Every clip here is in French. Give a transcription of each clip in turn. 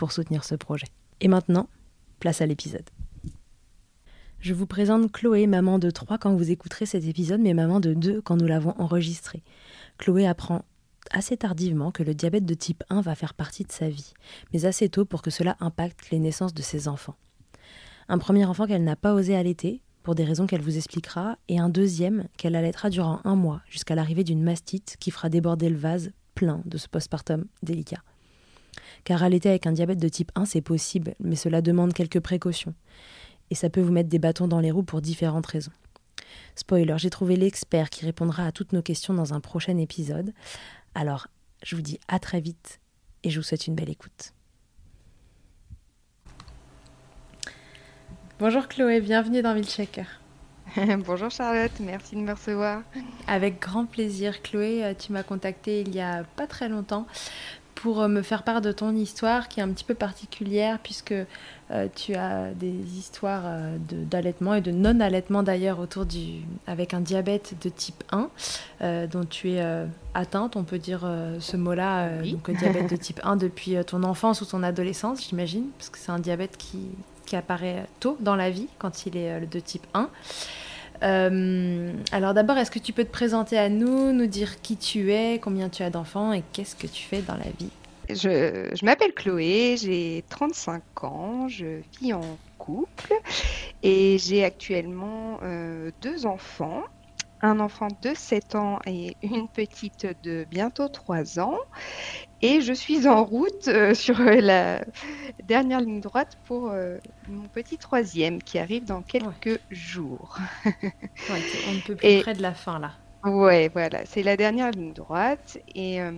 pour soutenir ce projet. Et maintenant, place à l'épisode. Je vous présente Chloé, maman de 3 quand vous écouterez cet épisode, mais maman de 2 quand nous l'avons enregistré. Chloé apprend assez tardivement que le diabète de type 1 va faire partie de sa vie, mais assez tôt pour que cela impacte les naissances de ses enfants. Un premier enfant qu'elle n'a pas osé allaiter, pour des raisons qu'elle vous expliquera, et un deuxième qu'elle allaitera durant un mois, jusqu'à l'arrivée d'une mastite qui fera déborder le vase plein de ce postpartum délicat. Car allaiter avec un diabète de type 1, c'est possible, mais cela demande quelques précautions. Et ça peut vous mettre des bâtons dans les roues pour différentes raisons. Spoiler, j'ai trouvé l'expert qui répondra à toutes nos questions dans un prochain épisode. Alors, je vous dis à très vite et je vous souhaite une belle écoute. Bonjour Chloé, bienvenue dans Milkshaker. Bonjour Charlotte, merci de me recevoir. Avec grand plaisir. Chloé, euh, tu m'as contacté il y a pas très longtemps pour euh, me faire part de ton histoire qui est un petit peu particulière puisque euh, tu as des histoires euh, d'allaitement et de non-allaitement d'ailleurs autour du avec un diabète de type 1 dont tu es atteinte, on peut dire ce mot-là, donc diabète de type 1 depuis ton enfance ou ton adolescence, j'imagine, parce que c'est un diabète qui, qui apparaît tôt dans la vie quand il est de type 1. Euh, alors d'abord, est-ce que tu peux te présenter à nous, nous dire qui tu es, combien tu as d'enfants et qu'est-ce que tu fais dans la vie? Je, m'appelle Chloé, j'ai 35 ans, je vis en couple et j'ai actuellement euh, deux enfants. un enfant de 7 ans et une petite de bientôt 3 ans. Et je suis en route euh, sur la dernière ligne droite pour euh, mon petit troisième qui arrive dans quelques jours. on ne peut plus près de la fin là. Ouais, voilà, c'est la dernière ligne droite. Et euh,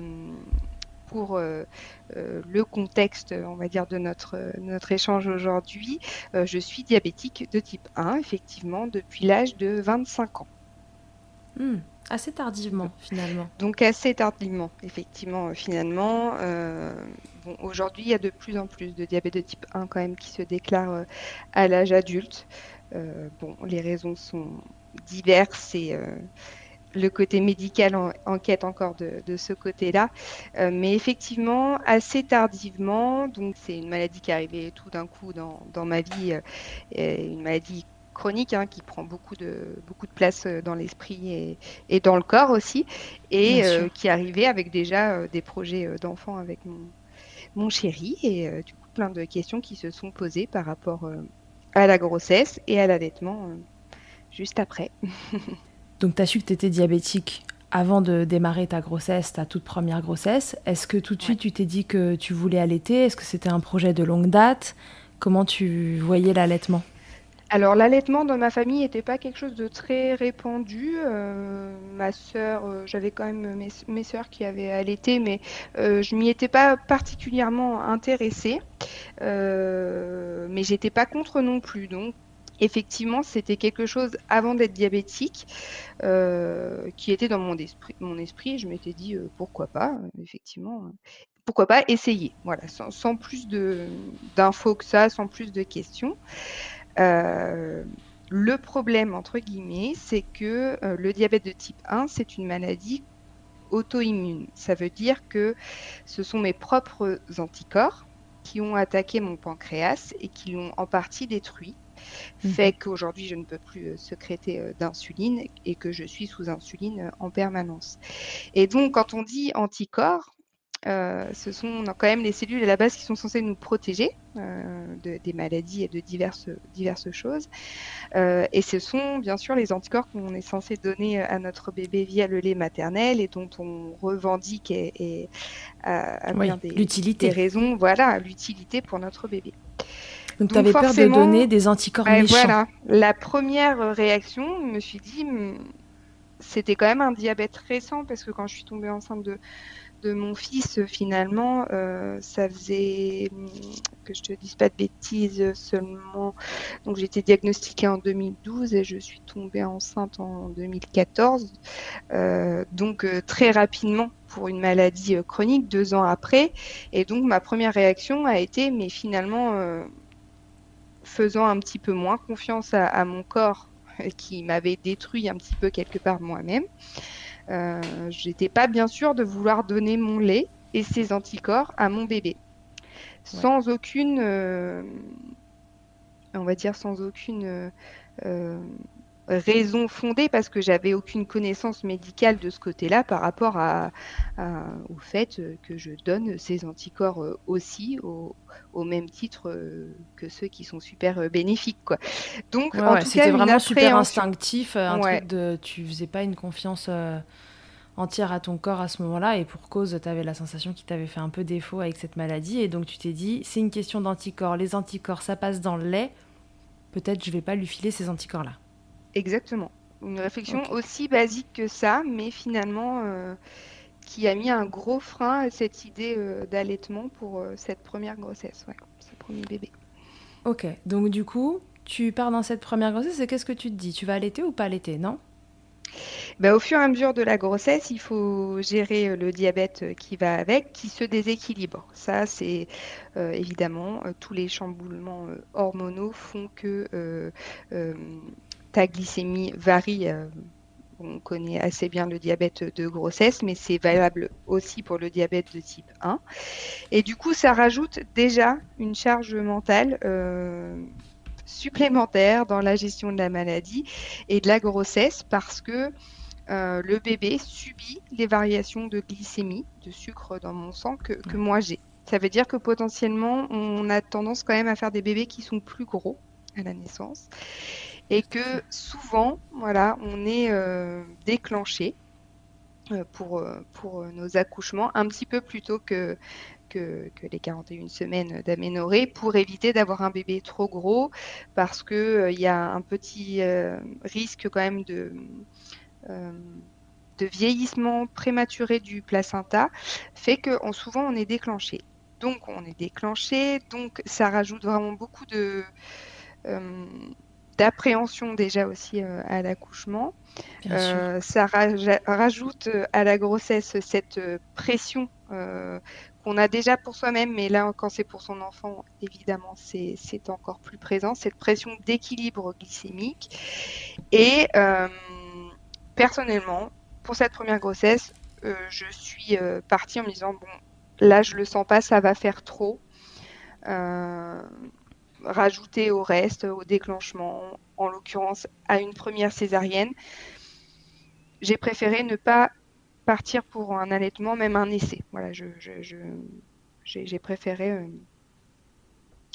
pour le contexte, on va dire, de notre, notre échange aujourd'hui, je suis diabétique de type 1, effectivement, depuis l'âge de 25 ans. Hmm. Assez tardivement, finalement. Donc assez tardivement, effectivement, euh, finalement. Euh, bon, Aujourd'hui, il y a de plus en plus de diabète de type 1 quand même qui se déclarent euh, à l'âge adulte. bon, les raisons sont diverses et le côté médical en, enquête encore de, de ce côté-là. mais effectivement, assez tardivement, donc c'est une maladie qui est arrivée tout d'un coup dans, dans ma vie, une maladie chronique hein, qui prend beaucoup de, beaucoup de place euh, dans l'esprit et, dans le corps aussi, et euh, qui arrivait avec déjà euh, des projets d'enfants avec mon, mon chéri, et du coup plein de questions qui se sont posées par rapport à la grossesse et à l'allaitement juste après. Donc tu as su que tu étais diabétique avant de démarrer ta grossesse, ta toute première grossesse. Est-ce que tout de suite tu t'es dit que tu voulais allaiter? Est-ce que c'était un projet de longue date? Comment tu voyais l'allaitement? Alors l'allaitement dans ma famille n'était pas quelque chose de très répandu. Euh, ma sœur, euh, j'avais quand même mes, sœurs qui avaient allaité, mais euh, je m'y étais pas particulièrement intéressée. mais j'étais pas contre non plus. Donc effectivement, c'était quelque chose avant d'être diabétique qui était dans mon esprit. Mon esprit, je m'étais dit pourquoi pas, effectivement pourquoi pas essayer, voilà, sans, sans plus d'infos que ça, sans plus de questions. Euh, le problème, entre guillemets, c'est que euh, le diabète de type 1, c'est une maladie auto-immune. Ça veut dire que ce sont mes propres anticorps qui ont attaqué mon pancréas et qui l'ont en partie détruit, mmh. fait qu'aujourd'hui je ne peux plus euh, sécréter d'insuline et que je suis sous insuline en permanence. Et donc quand on dit anticorps, euh, ce sont quand même les cellules à la base qui sont censées nous protéger euh, des maladies et de diverses, diverses choses. Euh, et ce sont bien sûr les anticorps qu'on est censé donner à notre bébé via le lait maternel et dont on revendique et, à, bien des, raisons, voilà, l'utilité pour notre bébé. Donc, tu avais peur de donner des anticorps méchants. Voilà, la première réaction, je me suis dit, hmm, c'était quand même un diabète récent parce que quand je suis tombée enceinte de de mon fils, finalement, euh, ça faisait, hum, que je te dise pas de bêtises, seulement. Donc, j'ai été diagnostiquée en 2012 et je suis tombée enceinte en 2014. Euh, donc, euh, très rapidement pour une maladie chronique, deux ans après. Et donc, ma première réaction a été, mais finalement, faisant un petit peu moins confiance à mon corps qui m'avait détruit un petit peu quelque part moi-même. Euh, j'étais pas bien sûre de vouloir donner mon lait et ses anticorps à mon bébé. Sans aucune, euh, on va dire sans aucune euh, raison fondée parce que j'avais aucune connaissance médicale de ce côté-là par rapport à, au fait que je donne ces anticorps aussi au, même titre que ceux qui sont super bénéfiques quoi. Donc c'était vraiment super instinctif, un truc de tu faisais pas une confiance entière à ton corps à ce moment-là et pour cause tu avais la sensation qu'il t'avait fait un peu défaut avec cette maladie et donc tu t'es dit c'est une question d'anticorps, les anticorps ça passe dans le lait, peut-être je vais pas lui filer ces anticorps là. Exactement. Une réflexion aussi basique que ça, mais finalement euh, qui a mis un gros frein à cette idée euh, d'allaitement pour euh, cette première grossesse, ouais, ce premier bébé. Ok, donc du coup, tu pars dans cette première grossesse et qu'est-ce que tu te dis? Tu vas allaiter ou pas allaiter, non? Ben, au fur et à mesure de la grossesse, il faut gérer le diabète qui va avec, qui se déséquilibre. Ça, c'est évidemment tous les chamboulements hormonaux font que ta glycémie varie. on connaît assez bien le diabète de grossesse, mais c'est valable aussi pour le diabète de type 1. Et du coup, ça rajoute déjà une charge mentale supplémentaire dans la gestion de la maladie et de la grossesse parce que euh, le bébé subit les variations de glycémie, de sucre dans mon sang que, que moi j'ai. Ça veut dire que potentiellement, on a tendance quand même à faire des bébés qui sont plus gros à la naissance. Et que souvent, voilà, on est déclenché pour, pour nos accouchements un petit peu plus tôt que, que, les 41 semaines d'aménorrhée pour éviter d'avoir un bébé trop gros parce qu'il il y a un petit risque quand même de de vieillissement prématuré du placenta fait que souvent on est déclenché. Donc on est déclenché, donc ça rajoute vraiment beaucoup de euh, d'appréhension déjà aussi euh, à l'accouchement. Euh, ça rajoute à la grossesse cette pression qu'on a déjà pour soi-même, mais là quand c'est pour son enfant, évidemment c'est encore plus présent, cette pression d'équilibre glycémique. Et personnellement, pour cette première grossesse, euh, je suis euh, partie en me disant bon, là je le sens pas, ça va faire trop. Euh, rajouter au reste, au déclenchement, en l'occurrence à une première césarienne, j'ai préféré ne pas partir pour un allaitement, même un essai. Voilà, je, j'ai préféré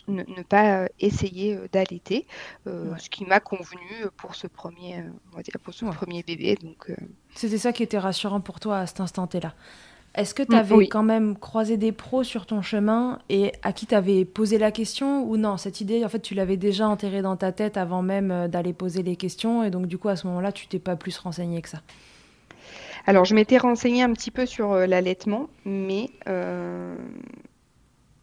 ne, pas euh, essayer euh, d'allaiter, euh, ce qui m'a convenu pour ce premier, on va dire pour ce premier bébé. Donc, C'était ça qui était rassurant pour toi à cet instant-là. Est-ce que tu mm, avais quand même croisé des pros sur ton chemin et à qui tu avais posé la question ou non Cette idée, en fait, tu l'avais déjà enterrée dans ta tête avant même d'aller poser les questions et donc du coup, à ce moment-là, tu t'es pas plus renseigné que ça? Alors, je m'étais renseignée un petit peu sur l'allaitement, mais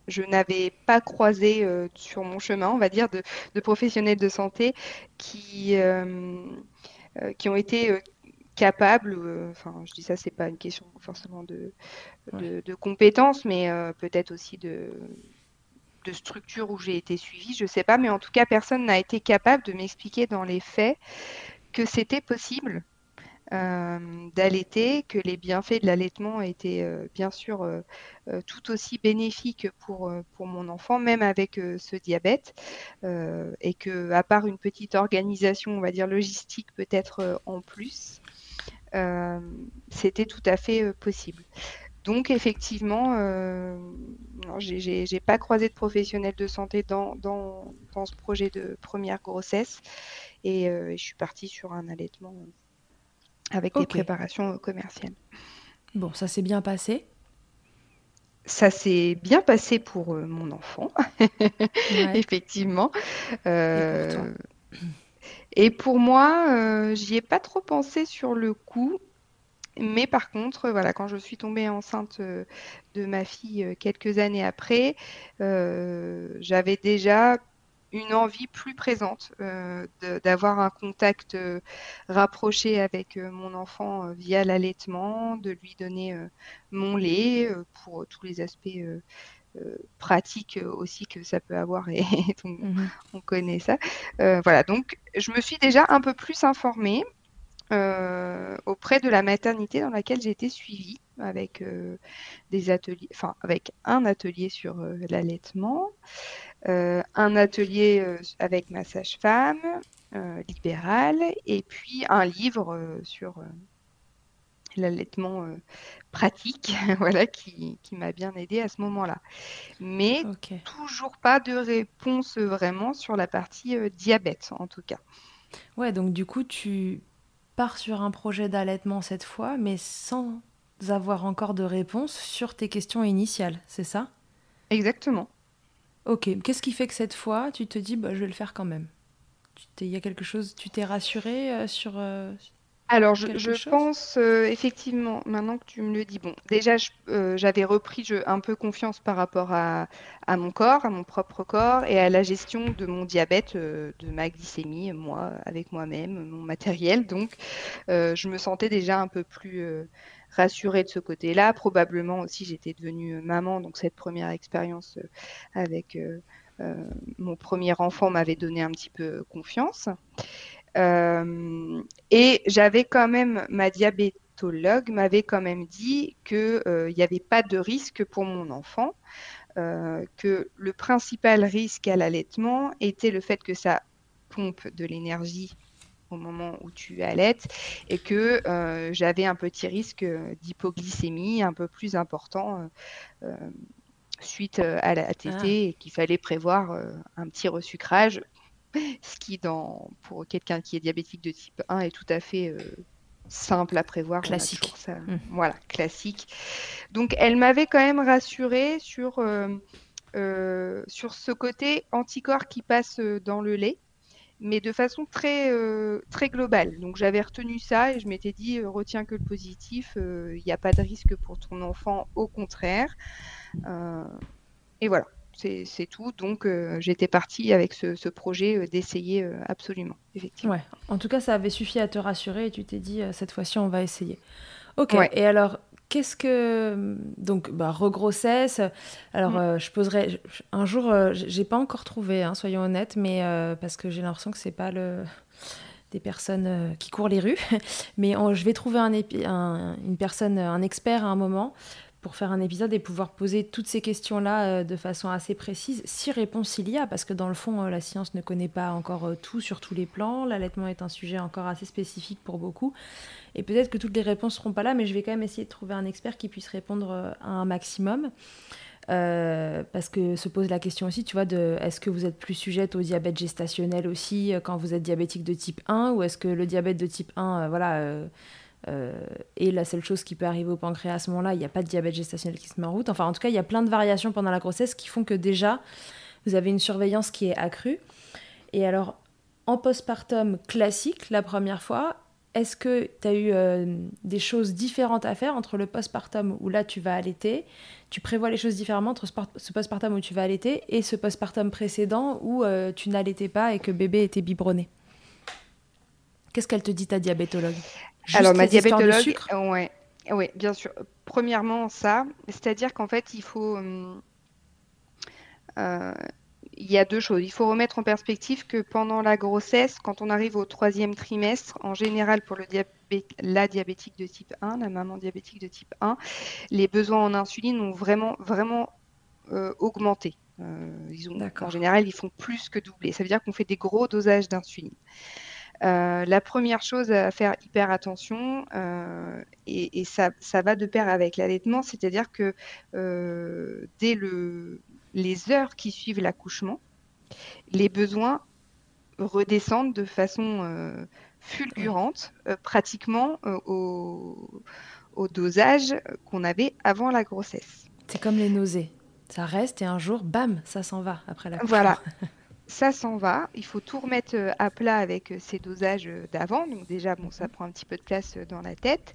je n'avais pas croisé euh, sur mon chemin, on va dire, de, professionnels de santé qui, euh, euh, qui ont été capables, enfin je dis ça, c'est pas une question forcément de, de, compétences, mais peut-être aussi de, de structure où j'ai été suivie, je sais pas, mais en tout cas, personne n'a été capable de m'expliquer dans les faits que c'était possible euh, d'allaiter, que les bienfaits de l'allaitement étaient euh, bien sûr euh, tout aussi bénéfiques pour, pour mon enfant, même avec ce diabète, et que à part une petite organisation, on va dire logistique peut-être en plus, c'était tout à fait possible. Donc effectivement, euh, j'ai pas croisé de professionnels de santé dans, dans, dans, ce projet de première grossesse et je suis partie sur un allaitement avec des préparations commerciales. Bon, ça s'est bien passé? Ça s'est bien passé pour euh, mon enfant, effectivement. Euh, et pour, moi, euh, j'y ai pas trop pensé sur le coup. Mais par contre, voilà, quand je suis tombée enceinte de ma fille quelques années après, j'avais déjà une envie plus présente euh, d'avoir un contact euh, rapproché avec euh, mon enfant via l'allaitement, de lui donner mon lait pour tous les aspects pratiques aussi que ça peut avoir et, mmh on connaît ça. voilà, donc je me suis déjà un peu plus informée. auprès de la maternité dans laquelle j'ai été suivie avec des ateliers, enfin avec un atelier sur l'allaitement, euh, un atelier euh, avec ma sage-femme euh, libérale et puis un livre sur l'allaitement pratique, voilà, qui, m'a bien aidé à ce moment-là. Mais toujours pas de réponse vraiment sur la partie diabète, en tout cas. Ouais, donc du coup, tu pars sur un projet d'allaitement cette fois, mais sans avoir encore de réponse sur tes questions initiales, c'est ça? Exactement. Ok, qu'est-ce qui fait que cette fois, tu te dis, bah, je vais le faire quand même? Il y a quelque chose, tu t'es rassurée euh, sur... Euh, alors, je, pense euh, effectivement, maintenant que tu me le dis, bon, déjà, j'avais repris un peu confiance par rapport à, mon corps, à mon propre corps et à la gestion de mon diabète, de ma glycémie, moi, avec moi-même, mon matériel. Donc, je me sentais déjà un peu plus rassurée de ce côté-là. Probablement aussi, j'étais devenue maman, donc cette première expérience euh, avec euh, euh, mon premier enfant m'avait donné un petit peu confiance. Et j'avais quand même, ma diabétologue m'avait quand même dit qu'il n'y avait pas de risque pour mon enfant, que le principal risque à l'allaitement était le fait que ça pompe de l'énergie au moment où tu allaites et que euh, j'avais un petit risque d'hypoglycémie un peu plus important euh, euh, suite à la TT ah. et qu'il fallait prévoir un petit resucrage ce qui, dans, pour quelqu'un qui est diabétique de type 1, est tout à fait simple à prévoir. Classique. Ça. Mmh. Voilà, classique. Donc, elle m'avait quand même rassurée sur, sur ce côté anticorps qui passe dans le lait mais de façon très, euh, très globale. Donc j'avais retenu ça et je m'étais dit, euh, retiens que le positif, il euh, n'y a pas de risque pour ton enfant, au contraire. et voilà, c'est tout. Donc j'étais partie avec ce, projet d'essayer absolument, effectivement. Ouais. En tout cas, ça avait suffi à te rassurer et tu t'es dit, cette fois-ci, on va essayer. Ok, et alors, Qu'est-ce que donc bah, regrossesse Alors mm. euh, je poserai un jour, euh, j'ai pas encore trouvé, hein, soyons honnêtes, mais euh, parce que j'ai l'impression que c'est pas le des personnes qui courent les rues, mais je vais trouver un, une personne, un expert à un moment pour faire un épisode et pouvoir poser toutes ces questions-là de façon assez précise, si réponse il y a, parce que dans le fond, la science ne connaît pas encore tout sur tous les plans, l'allaitement est un sujet encore assez spécifique pour beaucoup, et peut-être que toutes les réponses seront pas là, mais je vais quand même essayer de trouver un expert qui puisse répondre euh, à un maximum. Euh, parce que se pose la question aussi, tu vois, de est-ce que vous êtes plus sujette au diabète gestationnel aussi euh, quand vous êtes diabétique de type 1 ou est-ce que le diabète de type 1, voilà, est la seule chose qui peut arriver au pancréas à ce moment-là, il n'y a pas de diabète gestationnel qui se met en route. Enfin, en tout cas, il y a plein de variations pendant la grossesse qui font que déjà, vous avez une surveillance qui est accrue. Et alors, en postpartum classique, la première fois, est-ce que tu as eu euh, des choses différentes à faire entre le postpartum où là tu vas allaiter, tu prévois les choses différemment entre ce postpartum où tu vas allaiter et ce postpartum précédent où euh, tu n'allaitais pas et que bébé était biberonné? Qu'est-ce qu'elle te dit ta diabétologue? Alors ma diabétologue, ouais, ouais, bien sûr. Premièrement ça, c'est-à-dire qu'en fait il faut euh, il y a deux choses. Il faut remettre en perspective que pendant la grossesse, quand on arrive au troisième trimestre, en général pour le la diabétique de type 1, la maman diabétique de type 1, les besoins en insuline ont vraiment, vraiment euh, augmenté. Euh, en général, ils font plus que doubler. Ça veut dire qu'on fait des gros dosages d'insuline. Euh, la première chose à faire hyper attention, et, ça, ça, va de pair avec l'allaitement, c'est-à-dire que dès le, les heures qui suivent l'accouchement, les besoins redescendent de façon euh, fulgurante, euh, pratiquement euh, au, dosage qu'on avait avant la grossesse. C'est comme les nausées. Ça reste et un jour, bam, ça s'en va après la Voilà. ça s'en va. Il faut tout remettre à plat avec ces dosages d'avant. Donc déjà, bon, ça prend un petit peu de place dans la tête.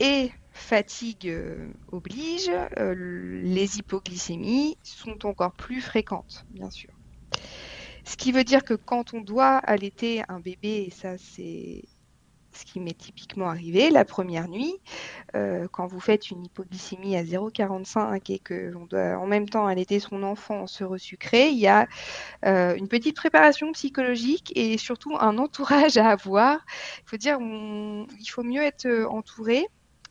Et fatigue euh, oblige, euh, les hypoglycémies sont encore plus fréquentes, bien sûr. Ce qui veut dire que quand on doit allaiter un bébé, et ça c'est ce qui m'est typiquement arrivé la première nuit, euh, quand vous faites une hypoglycémie à 0,45 et qu'on doit en même temps allaiter son enfant en se resucrer, il y a une petite préparation psychologique et surtout un entourage à avoir. Il faut dire, il faut mieux être entouré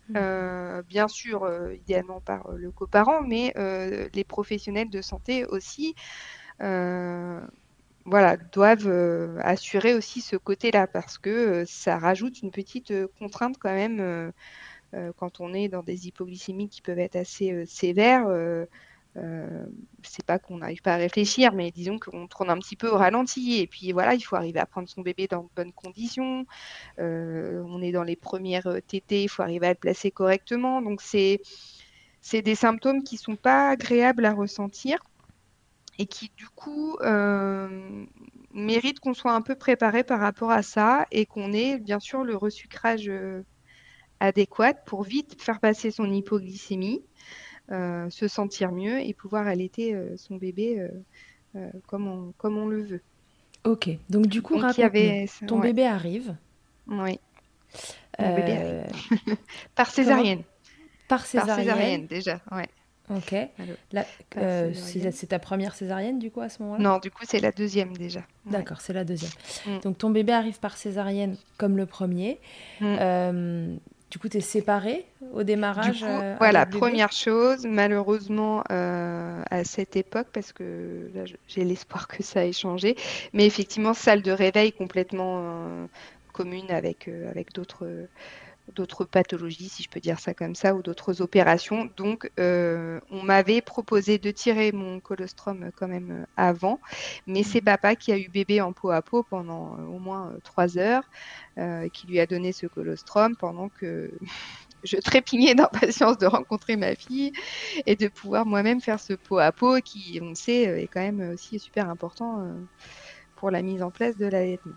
Mmh. Euh, bien sûr, euh, idéalement par euh, le coparent, mais les professionnels de santé aussi voilà, doivent assurer aussi ce côté-là parce que ça rajoute une petite contrainte quand même quand on est dans des hypoglycémies qui peuvent être assez sévères. Euh, c'est pas qu'on n'arrive pas à réfléchir, mais disons qu'on tourne un petit peu au ralenti. Et puis voilà, il faut arriver à prendre son bébé dans de bonnes conditions. Euh, on est dans les premières euh, tétées, il faut arriver à le placer correctement. Donc c'est c'est des symptômes qui sont pas agréables à ressentir et qui du coup méritent qu'on soit un peu préparé par rapport à ça et qu'on ait bien sûr le resucrage adéquat pour vite faire passer son hypoglycémie. Euh, se sentir mieux et pouvoir allaiter euh, son bébé euh, comme, on, comme on le veut. Ok, donc du coup, ton bébé arrive. Oui. Mon bébé arrive. Par césarienne. Par césarienne. Par césarienne déjà, ouais. Ok. c'est ta première césarienne du coup à ce moment-là? Non, du coup c'est la deuxième déjà. D'accord, c'est la deuxième. Mm. Donc ton bébé arrive par césarienne comme le premier. Mm. Du coup, tu es séparée au démarrage euh, Voilà, première chose, malheureusement, euh, à cette époque, parce que là, j'ai l'espoir que ça ait changé, mais effectivement, salle de réveil complètement euh, commune avec, avec d'autres d'autres pathologies, si je peux dire ça comme ça, ou d'autres opérations. Donc, euh, on m'avait proposé de tirer mon colostrum quand même avant, mais c'est mhm. papa qui a eu bébé en peau à peau pendant au moins trois heures, qui lui a donné ce colostrum pendant que je trépignais d'impatience de rencontrer ma fille et de pouvoir moi-même faire ce pot à pot qui, on sait, euh, est quand même aussi super important euh, pour la mise en place de l'allaitement.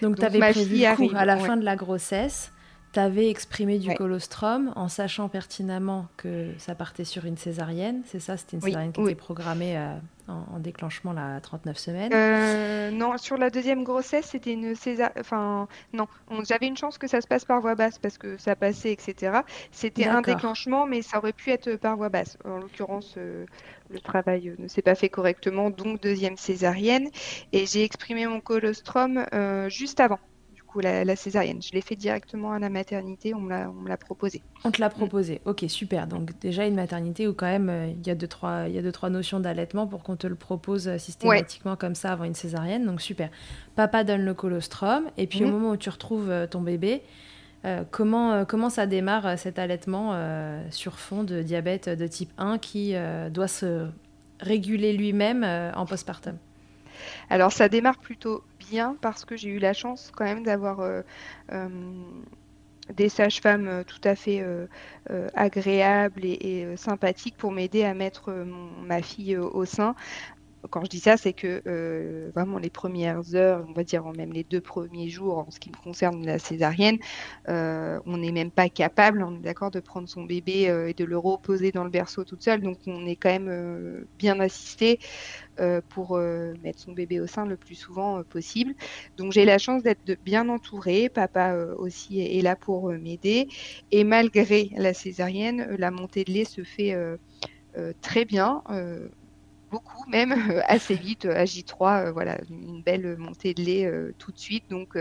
Donc, tu avais prévu à la fin de la grossesse tu avais exprimé du colostrum en sachant pertinemment que ça partait sur une césarienne, c'est ça C'était une césarienne qui était programmée euh, en, déclenchement à 39 semaines euh, Non, sur la deuxième grossesse, c'était une césarienne. Enfin, non, j'avais une chance que ça se passe par voie basse parce que ça passait, etc. C'était un déclenchement, mais ça aurait pu être par voie basse. En l'occurrence, euh, le travail ne s'est pas fait correctement, donc deuxième césarienne. Et j'ai exprimé mon colostrum juste avant la, césarienne. Je l'ai fait directement à la maternité, on me l'a proposé. On te l'a proposé, ok, super. Donc déjà une maternité où quand même euh, il y a deux, trois, il y a deux, trois notions d'allaitement pour qu'on te le propose euh, systématiquement comme ça avant une césarienne, donc super. Papa donne le colostrum, et puis au mhm. moment où tu retrouves euh, ton bébé, comment, comment ça démarre cet allaitement sur fond de diabète de type 1 qui doit se réguler lui-même en postpartum? Alors ça démarre plutôt bien parce que j'ai eu la chance quand même d'avoir euh, euh, des sages-femmes euh, tout à fait agréables et, sympathiques pour m'aider à mettre ma fille au sein quand je dis ça, c'est que euh, vraiment les premières heures, on va dire même les deux premiers jours, en ce qui me concerne la césarienne, euh, on n'est même pas capable, on est d'accord, de prendre son bébé euh, et de le reposer dans le berceau toute seule. Donc on est quand même bien assisté pour mettre son bébé au sein le plus souvent possible. Donc j'ai la chance d'être bien entourée. Papa aussi est, là pour m'aider. Et malgré la césarienne, la montée de lait se fait très bien beaucoup, même euh, assez vite, à J3, euh, voilà, une belle montée de lait euh, tout de suite. Donc,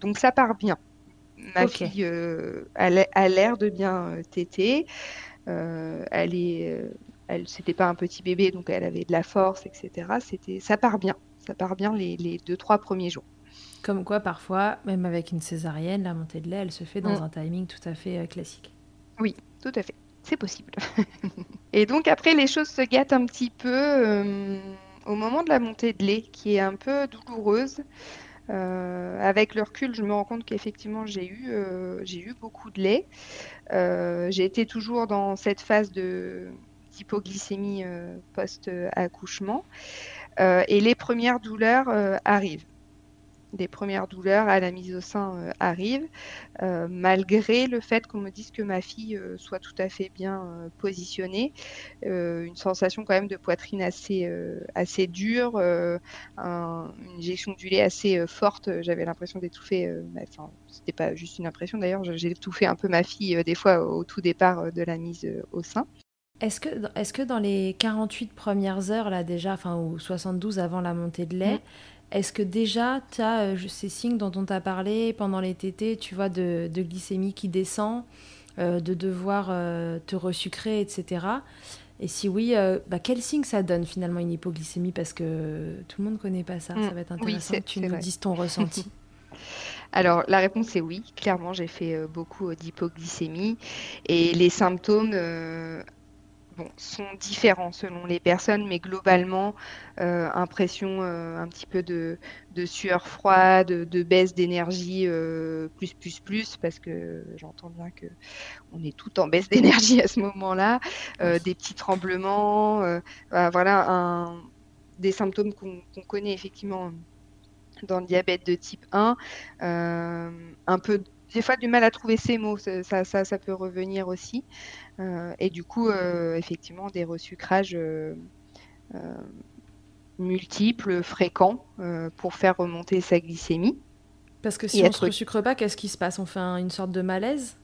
donc ça part bien. Ma fille a l'air de bien téter. elle est, elle, c'était pas un petit bébé, donc elle avait de la force, etc. C'était, ça part bien. Ça part bien les, les deux, trois premiers jours. Comme quoi, parfois, même avec une césarienne, la montée de lait, elle se fait dans mm. un timing tout à fait classique. Oui, tout à fait c'est possible. et donc après, les choses se gâtent un petit peu euh, au moment de la montée de lait, qui est un peu douloureuse. Euh, avec le recul, je me rends compte qu'effectivement, j'ai eu, euh, beaucoup de lait. j'ai été toujours dans cette phase d'hypoglycémie post-accouchement. et les premières douleurs arrivent des premières douleurs à la mise au sein euh, arrivent, euh, malgré le fait qu'on me dise que ma fille euh, soit tout à fait bien positionnée. une sensation quand même de poitrine assez, assez dure, une injection du lait assez forte. J'avais l'impression d'étouffer, enfin, c'était pas juste une impression d'ailleurs, j'ai étouffé un peu ma fille des fois au tout départ de la mise au sein. Est-ce que, est que dans les 48 premières heures, là déjà, enfin, ou 72 avant la montée de lait, mmh. Est-ce que déjà, tu as euh, ces signes dont on t'a parlé pendant les tétés, tu vois, de, glycémie qui descend, euh, de devoir euh, te resucrer, etc. Et si oui, bah, quel signe ça donne finalement une hypoglycémie? Parce que tout le monde ne connaît pas ça. ça mm. va être intéressant que tu nous dises ton ressenti. Alors la réponse est oui. Clairement, j'ai fait beaucoup d'hypoglycémie et les symptômes sont différents selon les personnes, mais globalement, euh, impression euh, un petit peu de, sueur froide, de, baisse d'énergie euh, plus, plus, plus, parce que j'entends bien que on est tout en baisse d'énergie à ce moment-là, des petits tremblements, voilà, un, des symptômes qu'on connaît effectivement dans le diabète de type 1, un peu des fois du mal à trouver ces mots, ça, ça, ça peut revenir aussi. Euh, et du coup, euh, effectivement, des resucrages euh, multiples, fréquents, pour faire remonter sa glycémie. Parce que si on ne se resucre pas, qu'est-ce qui se passe? On fait une sorte de malaise?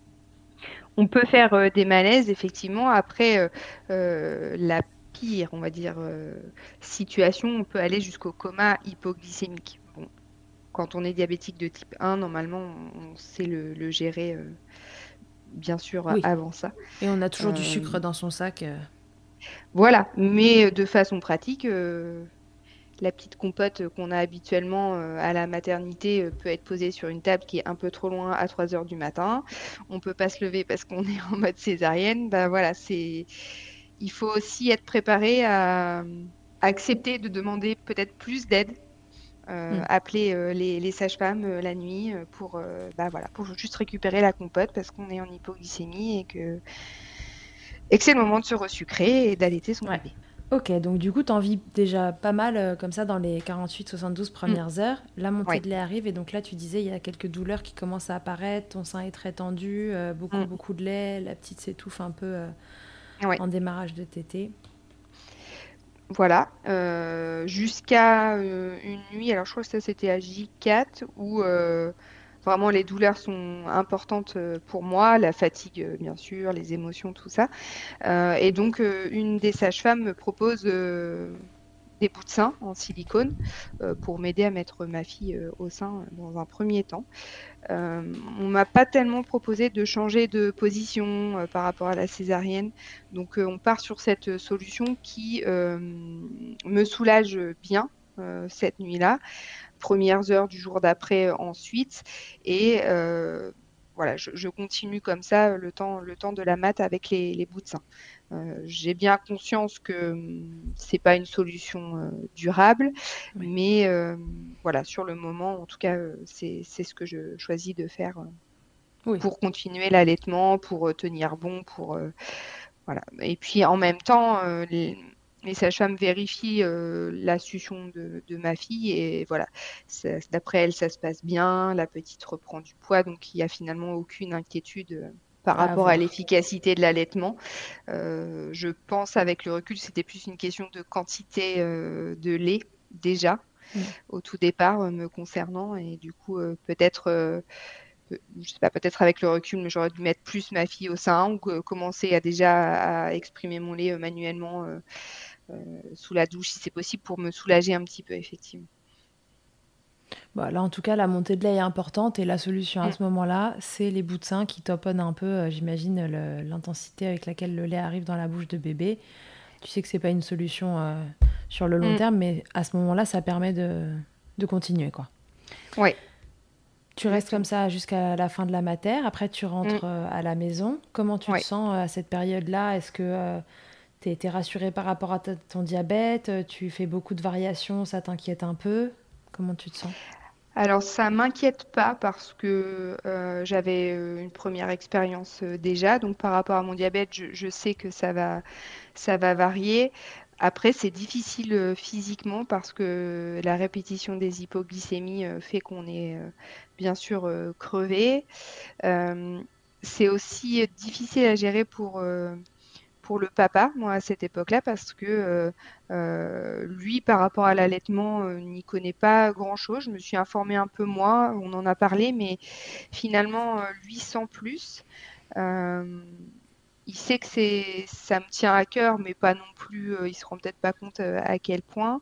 On peut faire des malaises, effectivement. Après, la pire, on va dire, situation, on peut aller jusqu'au coma hypoglycémique quand on est diabétique de type 1, normalement, on sait le, gérer, bien sûr, avant ça. Et on a toujours du sucre euh, dans son sac. Euh. Voilà, mais de façon pratique, la petite compote qu'on a habituellement à la maternité peut être posée sur une table qui est un peu trop loin à 3 heures du matin. On peut pas se lever parce qu'on est en mode césarienne. Bah voilà, c'est il faut aussi être préparé à, accepter de demander peut-être plus d'aide. Euh, mm. appeler les, sages-femmes la nuit pour, bah voilà, pour juste récupérer la compote parce qu'on est en hypoglycémie et que, et que c'est le moment de se resucrer et d'allaiter son bébé. Ok, donc du coup, tu en vis déjà pas mal euh, comme ça dans les 48-72 premières mm. heures. La montée de lait arrive et donc là, tu disais, il y a quelques douleurs qui commencent à apparaître, ton sein est très tendu, euh, beaucoup, mm. beaucoup de lait, la petite s'étouffe un peu euh, en démarrage de tétée. Voilà, jusqu'à une nuit, alors je crois que ça c'était à J4 où Vraiment, les douleurs sont importantes euh, pour moi, la fatigue, euh, bien sûr, les émotions, tout ça. Euh, et donc, une des sages-femmes me propose des bouts de sein en silicone pour m'aider à mettre ma fille au sein dans un premier temps. On on m'a pas tellement proposé de changer de position par rapport à la césarienne, donc on part sur cette solution qui me soulage bien cette nuit-là premières heures du jour d'après euh, ensuite. Et euh, voilà, je, continue comme ça le temps, de la mat avec les, bouts de sein. Euh, j'ai bien conscience que hum, c'est pas une solution durable, mais voilà, sur le moment, en tout cas, c'est ce que je choisis de faire pour continuer l'allaitement, pour tenir bon, pour voilà. Et puis en même temps, les, les sages-femmes vérifient euh, la succion de, ma fille et voilà, d'après elle, ça se passe bien, la petite reprend du poids, donc il n'y a finalement aucune inquiétude euh, par rapport à l'efficacité de l'allaitement. Euh, je pense avec le recul, c'était plus une question de quantité de lait déjà mm. au tout départ me concernant et du coup peut-être je sais pas, peut-être avec le recul, mais j'aurais dû mettre plus ma fille au sein ou commencer à déjà à exprimer mon lait manuellement euh, sous la douche si c'est possible pour me soulager un petit peu effectivement. Bah, là, en tout cas, la montée de lait est importante et la solution à mm. ce moment-là, c'est les bouts de sein qui tamponnent un peu, euh, j'imagine, l'intensité avec laquelle le lait arrive dans la bouche de bébé. Tu sais que c'est pas une solution euh, sur le long mm. terme, mais à ce moment-là, ça permet de, de continuer, quoi. Oui. Tu restes comme ça jusqu'à la fin de la mater. Après, tu rentres mm. à la maison. Comment tu te sens à cette période-là? Est-ce que tu es, rassurée par rapport à ton diabète? Tu fais beaucoup de variations, ça t'inquiète un peu? Comment tu te sens? Alors ça m'inquiète pas parce que euh, j'avais euh, une première expérience euh, déjà, donc par rapport à mon diabète, je, sais que ça va, ça va varier. Après, c'est difficile physiquement parce que la répétition des hypoglycémies fait qu'on est bien sûr crevé. c'est aussi difficile à gérer pour pour le papa, moi, à cette époque-là, parce que euh, euh, lui, par rapport à l'allaitement, euh, n'y connaît pas grand-chose. Je me suis informée un peu moi, on en a parlé, mais finalement, lui sans plus. il sait que c'est, ça me tient à cœur, mais pas non plus. il se rend peut-être pas compte à quel point.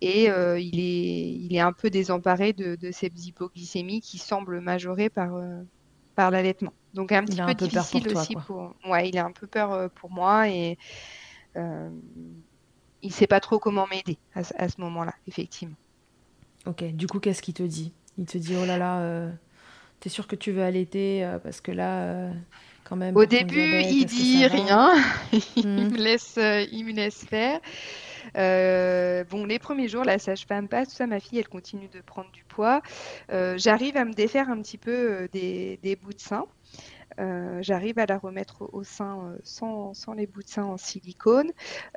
Et il est, il est un peu désemparé de, de ces hypoglycémies qui semblent majorées par par l'allaitement. Donc un petit peu, difficile aussi pour. Ouais, il a un peu peur euh, pour moi et euh, il sait pas trop comment m'aider à, ce moment-là, effectivement. Ok. Du coup, qu'est-ce qu'il te dit? Il te dit oh là là, euh, t'es sûr que tu veux allaiter euh, parce que là. Quand même, Au début, il dit rien, il, hmm. me laisse, il me laisse faire. Euh, bon, les premiers jours, la sage-femme passe, tout ça, ma fille, elle continue de prendre du poids. Euh, j'arrive à me défaire un petit peu euh, des, bouts de sein. J'arrive à la remettre au sein sans, les bouts de sein en silicone.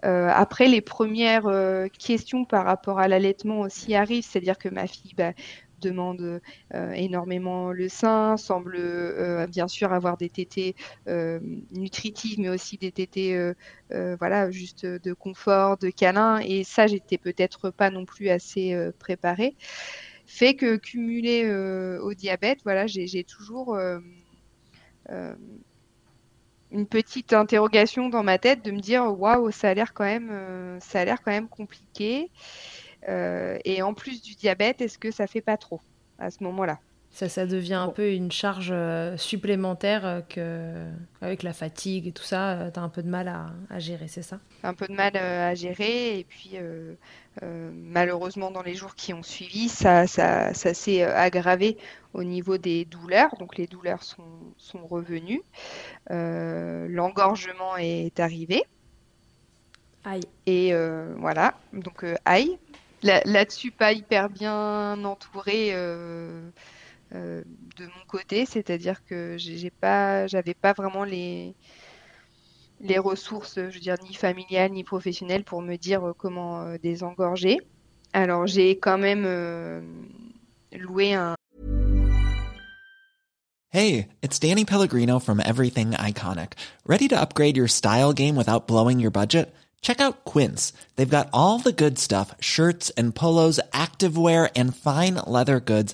après, les premières questions par rapport à l'allaitement aussi arrivent, c'est-à-dire que ma fille bah, demande euh, énormément le sein, semble euh, bien sûr avoir des tétés euh, nutritives, mais aussi des tétés voilà, juste de confort, de câlin. Et ça, j'étais peut-être pas non plus assez préparée. Fait que cumulé au diabète, voilà, j'ai toujours une petite interrogation dans ma tête de me dire waouh ça a l'air quand même ça a l'air quand même compliqué. Euh, et en plus du diabète, est-ce que ça fait pas trop à ce moment-là? Ça, ça devient un peu une charge euh, supplémentaire euh, que, avec la fatigue et tout ça, euh, tu as un peu de mal à, gérer, c'est ça? Un peu de mal à gérer. Et puis, malheureusement, dans les jours qui ont suivi, ça, ça, ça s'est aggravé au niveau des douleurs. Donc, les douleurs sont, sont revenues. L'engorgement est arrivé. Aïe. Et voilà, donc aïe. Là-dessus, pas hyper bien entouré euh, de mon côté, c'est-à-dire que j'ai pas, j'avais pas vraiment les ressources, je veux dire ni familiales ni professionnelles pour me dire euh, comment euh, désengorger. Alors j'ai quand même loué un Hey, it's Danny Pellegrino from Everything Iconic. Ready to upgrade your style game without blowing your budget? Check out Quince. They've got all the good stuff, shirts and polos, activewear and fine leather goods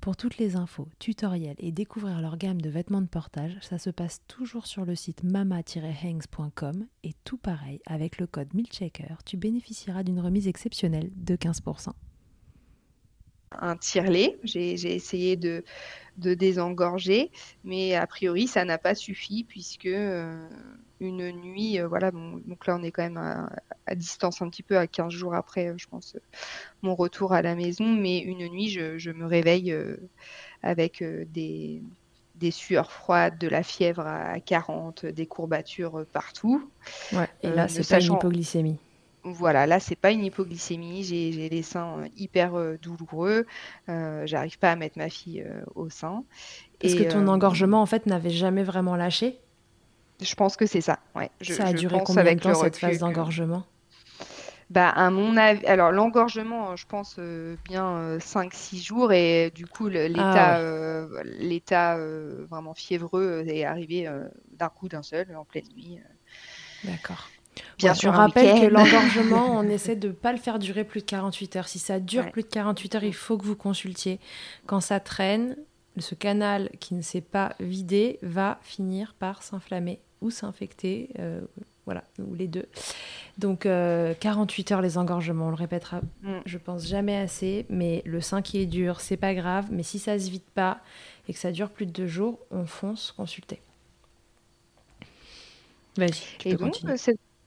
Pour toutes les infos, tutoriels et découvrir leur gamme de vêtements de portage, ça se passe toujours sur le site mama-hangs.com et tout pareil, avec le code MILCHECKER, tu bénéficieras d'une remise exceptionnelle de 15% un tirelet. J'ai essayé de, désengorger, mais a priori, ça n'a pas suffi puisque euh, une nuit, euh, voilà, donc là, on est quand même à, distance un petit peu, à 15 jours après, euh, je pense, mon retour à la maison, mais une nuit, je, me réveille avec des, des sueurs froides, de la fièvre à 40, des courbatures partout. Ouais, et là, c'est pas une hypoglycémie. Voilà, là, c'est pas une hypoglycémie. J'ai les seins euh, hyper euh, douloureux. Euh, J'arrive pas à mettre ma fille euh, au sein. Est-ce que ton engorgement, en fait, n'avait jamais vraiment lâché Je pense que c'est ça. Ouais. ça a duré combien de temps cette phase d'engorgement? Bah, à mon avis, alors l'engorgement, je pense bien 5-6 jours et du coup l'état, ah l'état vraiment fiévreux est arrivé d'un coup d'un seul en pleine nuit. D'accord. Bien sûr, on rappelle que l'engorgement, on essaie de ne pas le faire durer plus de 48 heures. Si ça dure plus de 48 heures, il faut que vous consultiez. Quand ça traîne, ce canal qui ne s'est pas vidé va finir par s'inflammer ou s'infecter. Euh, voilà, ou les deux. Donc 48 euh, heures les engorgements, on le répétera, mm. je pense jamais assez, mais le sein qui est dur, c'est pas grave, mais si ça se vide pas et que ça dure plus de deux jours, on fonce consulter. Vas-y, tu peux continuer.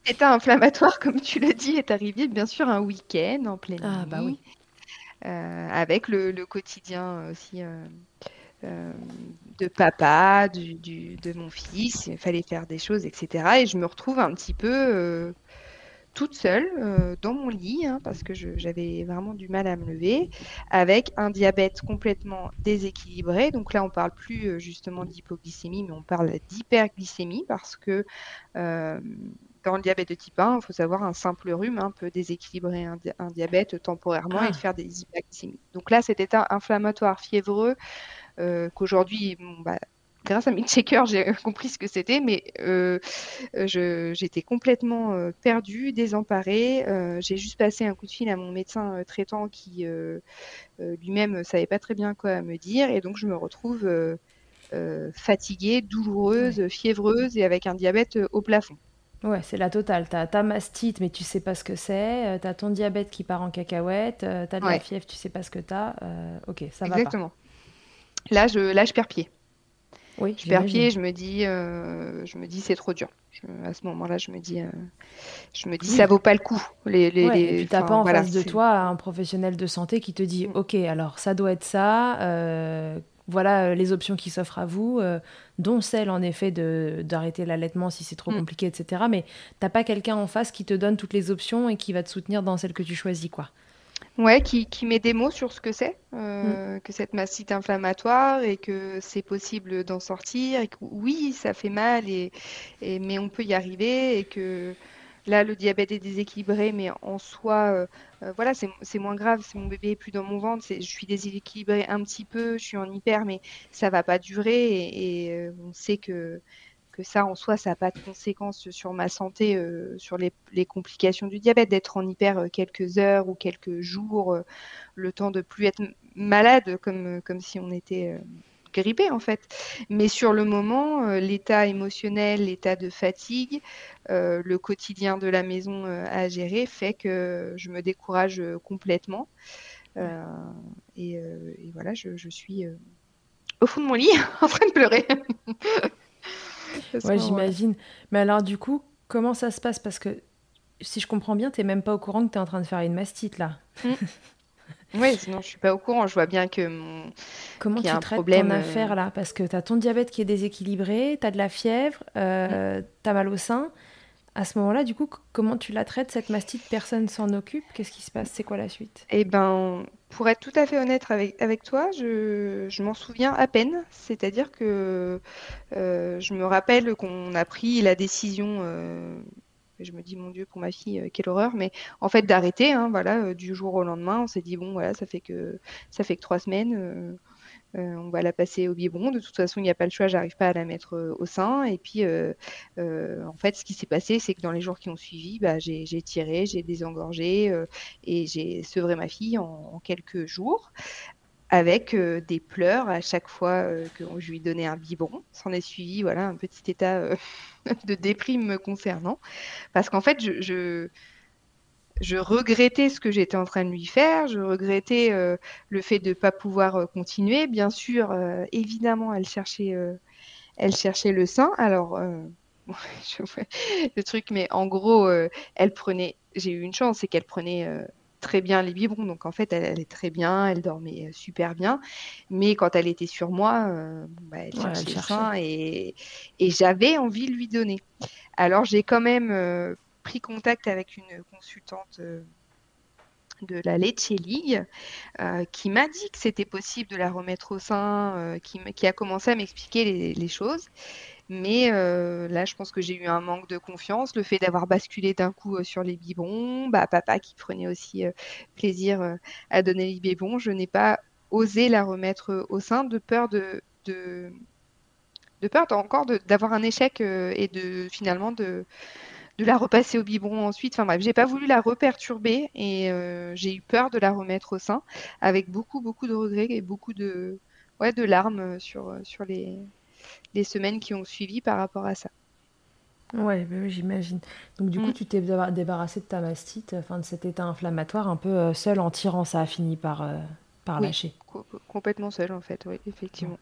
L'état inflammatoire, comme tu l'as dit, est arrivé bien sûr un week-end en pleine ah, bah. Euh, avec le, quotidien aussi euh, euh, de papa, du, de mon fils. Il fallait faire des choses, etc. Et je me retrouve un petit peu toute seule dans mon lit, hein, parce que j'avais vraiment du mal à me lever, avec un diabète complètement déséquilibré. Donc là, on parle plus justement d'hypoglycémie, mais on parle d'hyperglycémie, parce que dans le diabète de type 1, il faut savoir un simple rhume hein, peut déséquilibrer un, diabète temporairement et ah. faire des hypoglycémies. Donc là, cet état inflammatoire fiévreux euh, qu'aujourd'hui, bah, grâce à mes checkers, j'ai compris ce que c'était, mais euh, j'étais complètement euh, perdue, désemparée. j'ai juste passé un coup de fil à mon médecin traitant qui lui-même savait pas très bien quoi me dire, et donc je me retrouve fatiguée, douloureuse, fiévreuse et avec un diabète au plafond. Ouais, c'est la totale. T'as ta mastite, mais tu sais pas ce que c'est. T'as ton diabète qui part en cacahuète. T'as de la fièvre, tu sais pas ce que t'as. ok, ça va Exactement. Là, je, là, je perds pied. Oui, je perds pied, je me dis, euh, je me dis c'est trop dur. à ce moment-là, je me dis, euh, je me dis ça vaut pas le coup. Les, les, et puis t'as pas en face de toi un professionnel de santé qui te dit, mm. ok, alors ça doit être ça. Euh, voilà les options qui s'offrent à vous, dont celle en effet d'arrêter l'allaitement si c'est trop mm. compliqué, etc. Mais t'as pas quelqu'un en face qui te donne toutes les options et qui va te soutenir dans celle que tu choisis, quoi. Ouais, qui, qui, met des mots sur ce que c'est, euh, mm. que cette mastite inflammatoire et que c'est possible d'en sortir et que oui, ça fait mal et, et, mais on peut y arriver et que là le diabète est déséquilibré mais en soi euh, euh, voilà c'est moins grave, c'est mon bébé est plus dans mon ventre, je suis déséquilibrée un petit peu, je suis en hyper mais ça va pas durer et, et on sait que que ça en soi, ça n'a pas de conséquences sur ma santé, euh, sur les, complications du diabète, d'être en hyper euh, quelques heures ou quelques jours, euh, le temps de plus être malade comme, comme si on était grippé en fait. Mais sur le moment, l'état émotionnel, l'état de fatigue, le quotidien de la maison à gérer fait que je me décourage complètement. Et, voilà, je, je suis au fond de mon lit en train de pleurer. ouais, j'imagine. Mais alors, du coup, comment ça se passe? Parce que si je comprends bien, tu n'es même pas au courant que tu es en train de faire une mastite là. Mm. oui, sinon je suis pas au courant. Je vois bien que mon. Comment tu traites problème, ton euh, affaire là? Parce que tu as ton diabète qui est déséquilibré, tu as de la fièvre, euh, mm. tu as mal au sein. À ce moment-là, du coup, comment tu la traites cette mastite? Personne s'en occupe? Qu'est-ce qui se passe? C'est quoi la suite? Eh ben, pour être tout à fait honnête avec, toi, je, m'en souviens à peine. C'est-à-dire que euh, je me rappelle qu'on a pris la décision. Euh, je me dis mon Dieu pour ma fille euh, quelle horreur mais en fait d'arrêter hein, voilà du jour au lendemain on s'est dit bon voilà ça fait que ça fait que trois semaines on va la passer au biberon. De toute façon, il n'y a pas le choix, j'arrive pas à la mettre euh, au sein. Et puis, euh, en fait, ce qui s'est passé, c'est que dans les jours qui ont suivi, bah, j'ai tiré, j'ai désengorgé et j'ai sevré ma fille en, quelques jours avec des pleurs à chaque fois que je lui donnais un biberon. S'en est suivi voilà, un petit état de déprime me concernant. Parce qu'en fait, je regrettais ce que j'étais en train de lui faire, je regrettais euh, le fait de ne pas pouvoir euh, continuer. Bien sûr, euh, évidemment, elle cherchait, elle cherchait le sein. Alors, je le truc, mais en gros, elle prenait. J'ai eu une chance, c'est qu'elle prenait très bien les biberons. Donc en fait, elle allait très bien, elle dormait super bien. Mais quand elle était sur moi, bah, elle cherchait le sein et, et j'avais envie de lui donner. Alors j'ai quand même pris contact avec une consultante euh, de la Lecce League euh, qui m'a dit que c'était possible de la remettre au sein, euh, qui, a commencé à m'expliquer les, choses. Mais là, je pense que j'ai eu un manque de confiance. Le fait d'avoir basculé d'un coup sur les biberons, bah, papa qui prenait aussi plaisir à donner les biberons, je n'ai pas osé la remettre au sein de peur de, de, de peur encore d'avoir un échec et de finalement de de la repasser au biberon ensuite. Enfin bref, j'ai pas voulu la reperturber et euh, j'ai eu peur de la remettre au sein avec beaucoup beaucoup de regrets et beaucoup de ouais de larmes sur sur les les semaines qui ont suivi par rapport à ça. Ouais, bah j'imagine. Donc du coup, mm. tu t'es débarrassé de ta mastite, enfin de cet état inflammatoire, un peu euh, seul en tirant, ça a fini par, euh, par lâcher. complètement seul en fait, oui, effectivement.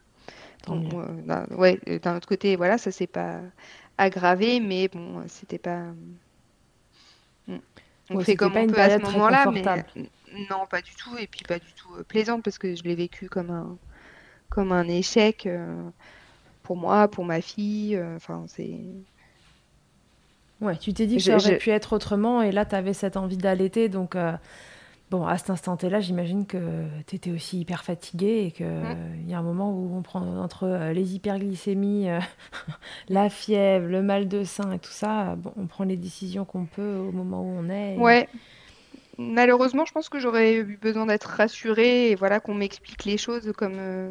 ouais, d'un autre côté, voilà, ça c'est pas aggravé, mais bon, c'était pas. Hmm. On fait comme on peut à ce moment-là, mais non, pas du tout, et puis pas du tout euh, plaisante parce que je l'ai vécu comme un comme un échec euh, pour moi, pour ma fille. Euh, enfin, c'est. Ouais, tu t'es dit que ça aurait pu être autrement, et là, tu avais cette envie d'allaiter, donc Bon, à cet instant-là, j'imagine que tu étais aussi hyper fatiguée et qu'il mmh. y a un moment où on prend entre euh, les hyperglycémies, euh, la fièvre, le mal de sein et tout ça, bon, on prend les décisions qu'on peut au moment où on est. Ouais. Malheureusement, je pense que j'aurais eu besoin d'être rassurée et voilà qu'on m'explique les choses comme, euh,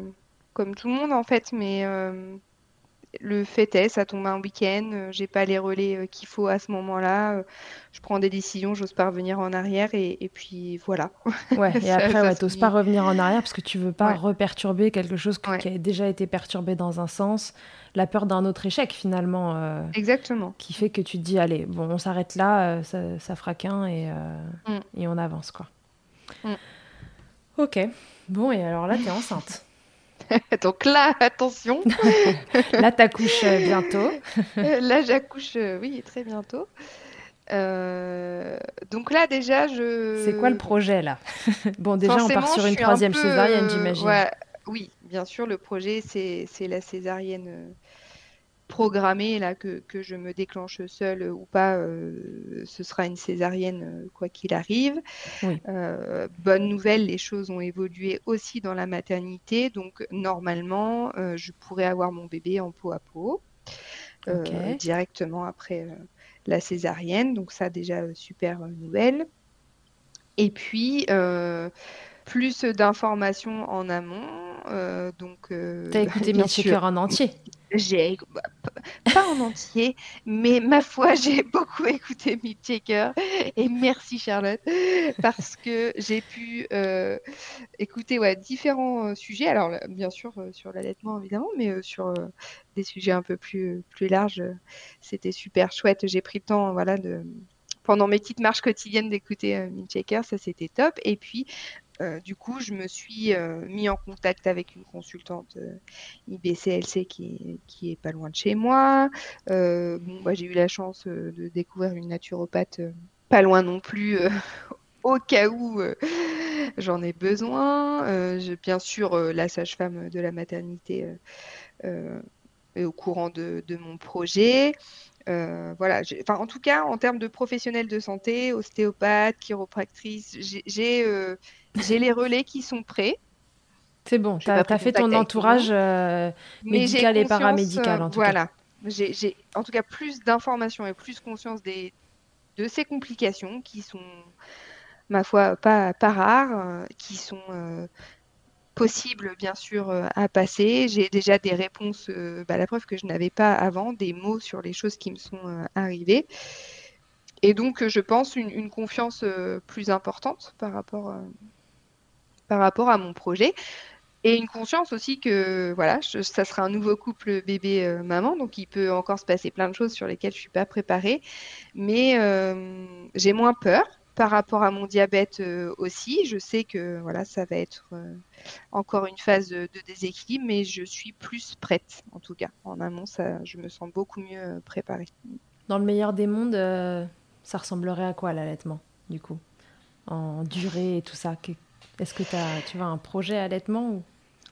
comme tout le monde en fait, mais le fait est, ça tombe un week-end, euh, j'ai pas les relais euh, qu'il faut à ce moment-là, euh, je prends des décisions, j'ose pas revenir en arrière et, puis voilà. Ouais, et après, ouais, t'oses pas revenir en arrière parce que tu veux pas reperturber quelque chose qui a déjà été perturbé dans un sens, la peur d'un autre échec finalement. Exactement. Qui fait que tu te dis, allez, bon, on s'arrête là, ça, ça, fera qu'un et, mm. et on avance quoi. Mm. Ok, bon, et alors là, t'es enceinte. Donc là, attention. là, t'accouches euh, bientôt. Euh, là, j'accouche, euh, oui, très bientôt. donc là, déjà, je. C'est quoi le projet là? Bon, déjà, on part sur une troisième césarienne, j'imagine. oui, bien sûr, le projet, c'est la césarienne programmé là que, je me déclenche seule ou pas, euh, ce sera une césarienne euh, quoi qu'il arrive. Euh, bonne nouvelle, les choses ont évolué aussi dans la maternité, donc normalement je pourrais avoir mon bébé en peau à peau directement après la césarienne, donc ça déjà super nouvelle. Et puis plus d'informations en amont. donc, T'as écouté bien sûr en entier j'ai bah, pas en entier, mais ma foi, j'ai beaucoup écouté Meat Checker et merci Charlotte parce que j'ai pu euh, écouter ouais, différents euh, sujets. Alors bien sûr euh, sur l'allaitement évidemment, mais sur des sujets un peu plus plus larges, c'était super chouette. J'ai pris le temps voilà de pendant mes petites marches quotidiennes d'écouter euh, Checker, ça c'était top. Et puis euh, du coup, je me suis euh, mis en contact avec une consultante euh, IBCLC qui, est pas loin de chez moi. bah, j'ai eu la chance de découvrir une naturopathe pas loin non plus. au cas où j'en ai besoin. bien sûr, la sage-femme de la maternité est au courant de, mon projet. Voilà, enfin, en tout cas, en termes de professionnels de santé, ostéopathe, chiropractrice, j'ai les relais qui sont prêts. C'est bon, tu as, fait ton entourage euh, médical et paramédical en tout voilà. J'ai en tout cas plus d'informations et plus conscience des, de ces complications qui sont, ma foi, pas, pas rares, qui sont possible, bien sûr, euh, à passer. J'ai déjà des réponses, euh, bah, la preuve que je n'avais pas avant, des mots sur les choses qui me sont euh, arrivées. Et donc, je pense une, confiance plus importante par rapport, par rapport à mon projet. Et une conscience aussi que voilà, ça sera un nouveau couple bébé-maman, donc il peut encore se passer plein de choses sur lesquelles je ne suis pas préparée. Mais j'ai moins peur par rapport à mon diabète euh, aussi, je sais que voilà, ça va être euh, encore une phase de, déséquilibre, mais je suis plus prête, en tout cas. En amont, ça, je me sens beaucoup mieux euh, préparée. Dans le meilleur des mondes, ça ressemblerait à quoi l'allaitement, du coup? En durée et tout ça Est-ce que as, tu as un projet allaitement ou...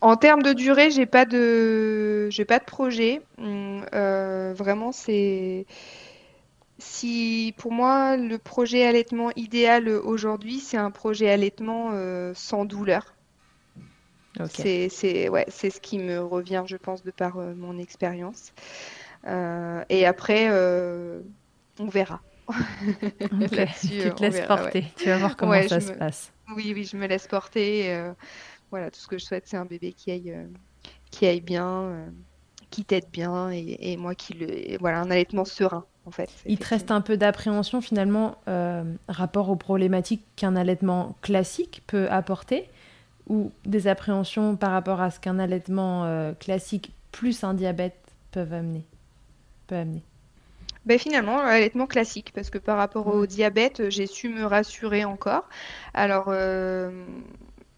En termes de durée, j'ai pas de, j'ai pas de projet. Hum, vraiment, c'est si pour moi le projet allaitement idéal aujourd'hui, c'est un projet allaitement euh, sans douleur. C'est ce qui me revient, je pense, de par euh, mon expérience. Euh, et après, on verra. tu te laisses porter. Tu vas voir comment ça se passe. Oui, oui, je me laisse porter. voilà, tout ce que je souhaite, c'est un bébé qui aille, qui aille bien, qui t'aide bien, et, moi qui le, voilà, un allaitement serein. Il te reste un peu d'appréhension finalement euh, rapport aux problématiques qu'un allaitement classique peut apporter ou des appréhensions par rapport à ce qu'un allaitement euh, classique plus un diabète peuvent amener, peut amener? Ben finalement, l'allaitement classique, parce que par rapport au diabète, j'ai su me rassurer encore. Alors, euh,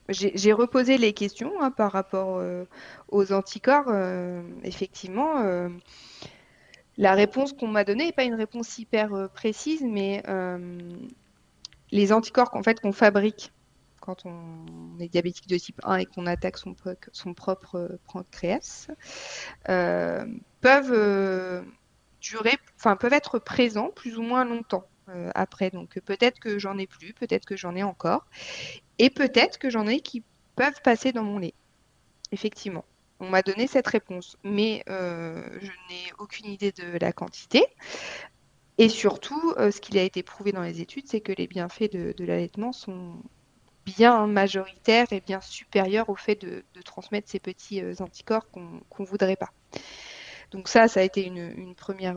j'ai reposé les questions hein, par rapport aux anticorps. effectivement, la réponse qu'on m'a donnée n'est pas une réponse hyper euh, précise, mais euh, les anticorps qu'en fait qu'on fabrique quand on est diabétique de type 1 et qu'on attaque son, son propre euh, pancréas peuvent durer, enfin peuvent être présents plus ou moins longtemps après. Donc peut-être que j'en ai plus, peut-être que j'en ai encore, et peut-être que j'en ai qui peuvent passer dans mon lait. Effectivement. On m'a donné cette réponse, mais euh, je n'ai aucune idée de la quantité. Et surtout, euh, ce qui a été prouvé dans les études, c'est que les bienfaits de, l'allaitement sont bien majoritaires et bien supérieurs au fait de, transmettre ces petits euh, anticorps qu'on ne voudrait pas. Donc ça, ça a été une, première.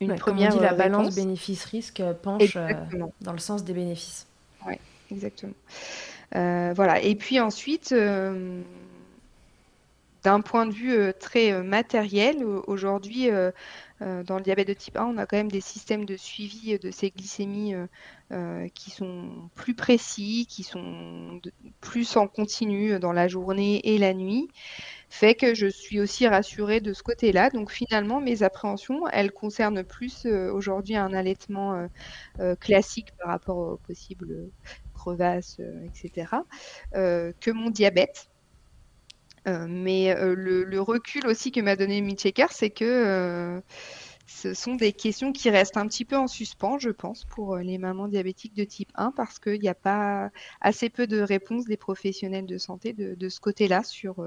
une première dit, la balance bénéfice-risque penche dans le sens des bénéfices. Oui, exactement. voilà. Et puis ensuite, d'un point de vue très matériel, aujourd'hui, dans le diabète de type 1, on a quand même des systèmes de suivi de ces glycémies qui sont plus précis, qui sont plus en continu dans la journée et la nuit, fait que je suis aussi rassurée de ce côté-là. Donc finalement, mes appréhensions, elles concernent plus aujourd'hui un allaitement classique par rapport aux possibles crevasses, etc., que mon diabète. Euh, mais euh, le, recul aussi que m'a donné Mitchecker, c'est que euh, ce sont des questions qui restent un petit peu en suspens, je pense, pour les mamans diabétiques de type 1, parce qu'il n'y a pas assez peu de réponses des professionnels de santé de, ce côté-là sur,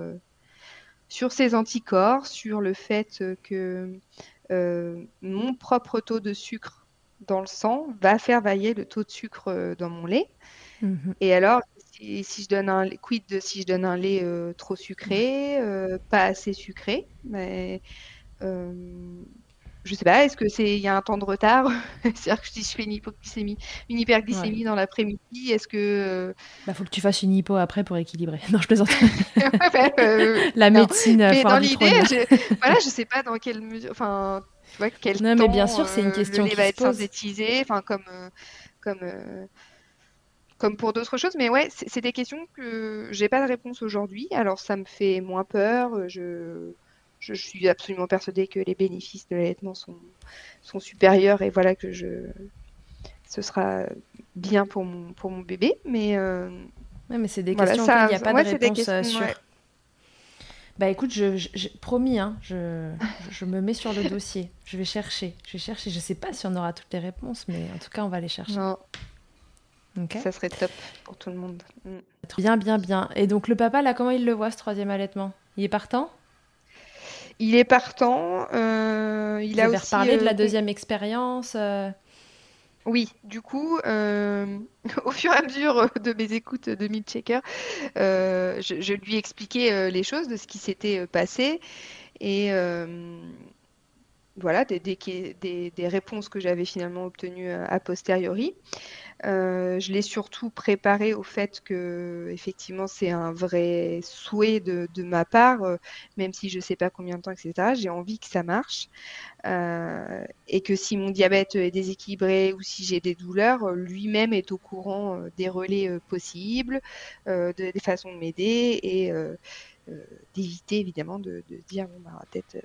sur ces anticorps, sur le fait que mon propre taux de sucre dans le sang va faire vailler le taux de sucre dans mon lait. Mmh Et alors, si, je donne un quid de si je donne un lait euh, trop sucré, euh, pas assez sucré, mais euh, je sais pas, est-ce que c'est il y a un temps de retard C'est-à-dire que si je fais une hypoglycémie, une hyperglycémie dans l'après-midi, est-ce que bah faut que tu fasses une hypo après pour équilibrer. Non, je plaisante. Bah, La médecine. Mais dans l'idée, je... voilà, je sais pas dans quelle mesure, enfin, tu vois quel non, mais bien sûr, c'est une question le lait va être synthétisé, enfin comme comme comme pour d'autres choses. Mais ouais, c'est des questions que j'ai pas de réponse aujourd'hui. Alors ça me fait moins peur. Je, je, suis absolument persuadée que les bénéfices de l'allaitement sont, sont supérieurs et voilà que je, ce sera bien pour mon, pour mon bébé. Mais, euh, ouais, mais c'est des questions il n'y a pas de réponse euh, sûre. Bah écoute, je, je, promis, hein, je, je, me mets sur le dossier. Je vais chercher. Je vais chercher. Je sais pas si on aura toutes les réponses, mais en tout cas, on va les chercher. Non. Ça serait top pour tout le monde. Mm. Bien, bien, bien. Et donc le papa, là, comment il le voit, ce troisième allaitement? Il est partant? Il est partant. Euh, il a aussi parlé de la euh, deuxième expérience. Euh? Oui, du coup, au fur et à mesure de mes écoutes de Milchecker, je, je, lui expliquais les choses de ce qui s'était passé et voilà des, des, réponses que j'avais finalement obtenues a posteriori. Euh, je l'ai surtout préparé au fait que, effectivement, c'est un vrai souhait de, ma part, euh, même si je ne sais pas combien de temps, etc. J'ai envie que ça marche. Euh, et que si mon diabète est déséquilibré ou si j'ai des douleurs, lui-même est au courant des relais possibles, des façons de m'aider et d'éviter évidemment de, de dire bon, bah, peut-être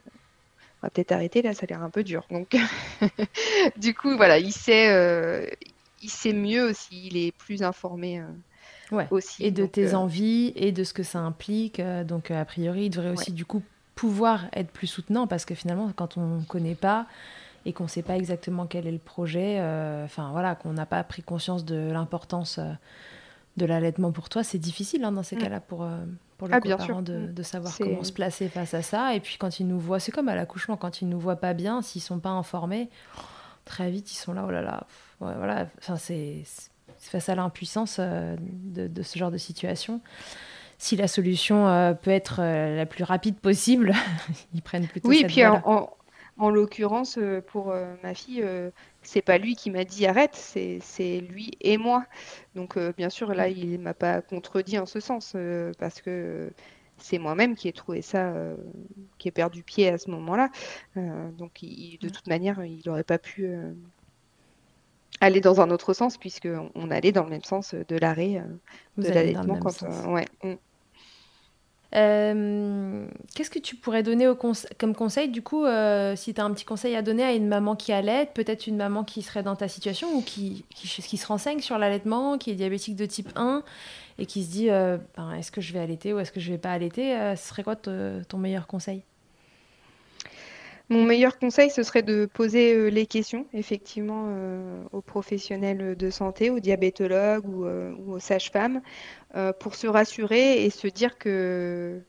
on va peut-être arrêter là, ça a l'air un peu dur. Donc, du coup, voilà, il sait, il sait mieux aussi, il est plus informé euh, aussi. Et de tes euh, envies et de ce que ça implique. Euh, donc, a priori, il devrait aussi, du coup, pouvoir être plus soutenant parce que finalement, quand on ne connaît pas et qu'on ne sait pas exactement quel est le projet, enfin voilà, qu'on n'a pas pris conscience de l'importance de l'allaitement pour toi, c'est difficile hein, dans ces mm. cas-là pour, pour le ah, de, mm. de, savoir comment se placer face à ça. Et puis quand ils nous voient, c'est comme à l'accouchement, quand ils nous voient pas bien, s'ils sont pas informés, très vite ils sont là, oh là là, voilà, enfin, c'est face à l'impuissance euh, de, ce genre de situation. Si la solution euh, peut être euh, la plus rapide possible, ils prennent plutôt oui, cette puis en, en, l'occurrence, pour ma fille, c'est pas lui qui m'a dit arrête, c'est lui et moi. Donc, bien sûr, là, il m'a pas contredit en ce sens, parce que c'est moi-même qui ai trouvé ça, qui ai perdu pied à ce moment-là. donc, de toute manière, il n'aurait pas pu aller dans un autre sens, puisqu'on allait dans le même sens de l'arrêt euh, de l'allaitement. Quand, ouais. Mm. Euh, qu'est-ce que tu pourrais donner comme conseil, du coup, euh, si tu as un petit conseil à donner à une maman qui allait, peut-être une maman qui serait dans ta situation ou qui, qui, se renseigne sur l'allaitement, qui est diabétique de type 1 et qui se dit ben, est-ce que je vais allaiter ou est-ce que je vais pas allaiter Ce serait quoi ton meilleur conseil? Mon meilleur conseil, ce serait de poser euh, les questions, effectivement, euh, aux professionnels de santé, aux diabétologues ou, euh, aux sages-femmes, pour se rassurer et se dire que,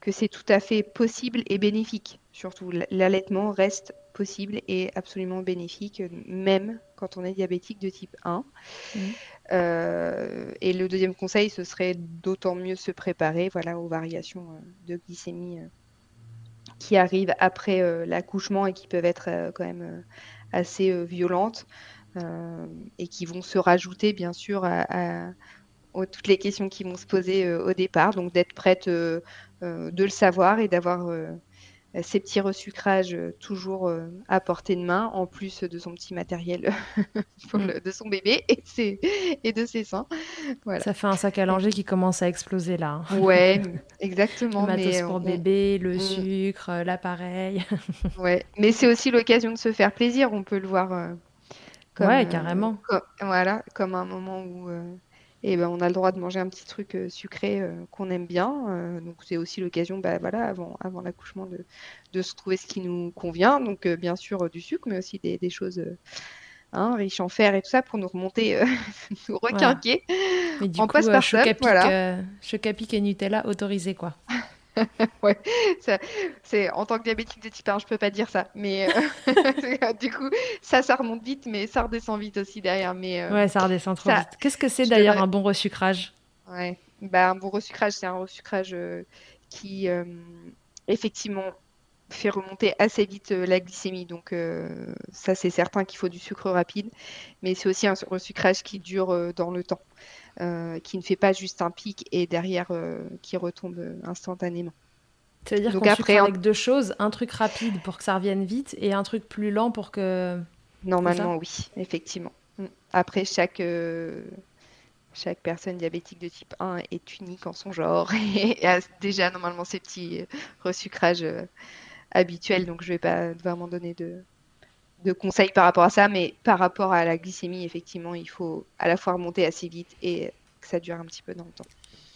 que c'est tout à fait possible et bénéfique. Surtout, l'allaitement reste possible et absolument bénéfique, même quand on est diabétique de type 1. Mmh. et le deuxième conseil, ce serait d'autant mieux se préparer voilà, aux variations de glycémie qui arrivent après l'accouchement et qui peuvent être quand même assez violentes et qui vont se rajouter bien sûr à, toutes les questions qui vont se poser au départ. Donc d'être prête de le savoir et d'avoir euh, ces petits resucrages euh, toujours euh, à portée de main, en plus de son petit matériel mm. de son bébé et, et de ses seins. Voilà. Ça fait un sac à langer qui commence à exploser là. Hein. Ouais, exactement. le matos pour bébé, le sucre, l'appareil. ouais, mais c'est aussi l'occasion de se faire plaisir, on peut le voir. comme, ouais, carrément. voilà, comme un moment où et ben, on a le droit de manger un petit truc euh, sucré euh, qu'on aime bien. Euh, donc c'est aussi l'occasion, bah, voilà, avant, avant l'accouchement, de, de, se trouver ce qui nous convient. Donc bien sûr du sucre, mais aussi des, des choses hein, riches en fer et tout ça pour nous remonter, nous requinquer. Mais du en coup, chocapic, voilà. chocapic et Nutella autorisé quoi. ouais, c'est en tant que diabétique de type 1, je peux pas dire ça, mais du coup, ça, ça remonte vite, mais ça redescend vite aussi derrière. Mais ouais, ça redescend trop vite. Qu'est-ce que c'est d'ailleurs un bon resucrage? Ouais, bah un bon resucrage, c'est un resucrage qui effectivement fait remonter assez vite la glycémie. Donc ça, c'est certain qu'il faut du sucre rapide, mais c'est aussi un resucrage qui dure dans le temps. Euh, qui ne fait pas juste un pic et derrière euh, qui retombe instantanément. C'est-à-dire qu'on après avec deux choses, un truc rapide pour que ça revienne vite et un truc plus lent pour que... Normalement, oui, effectivement. Mm. Après, chaque, euh, chaque personne diabétique de type 1 est unique en son genre et a déjà normalement ses petits resucrages habituels, donc je ne vais pas vraiment donner de, de conseils par rapport à ça, mais par rapport à la glycémie, effectivement, il faut à la fois remonter assez vite et que ça dure un petit peu dans le temps.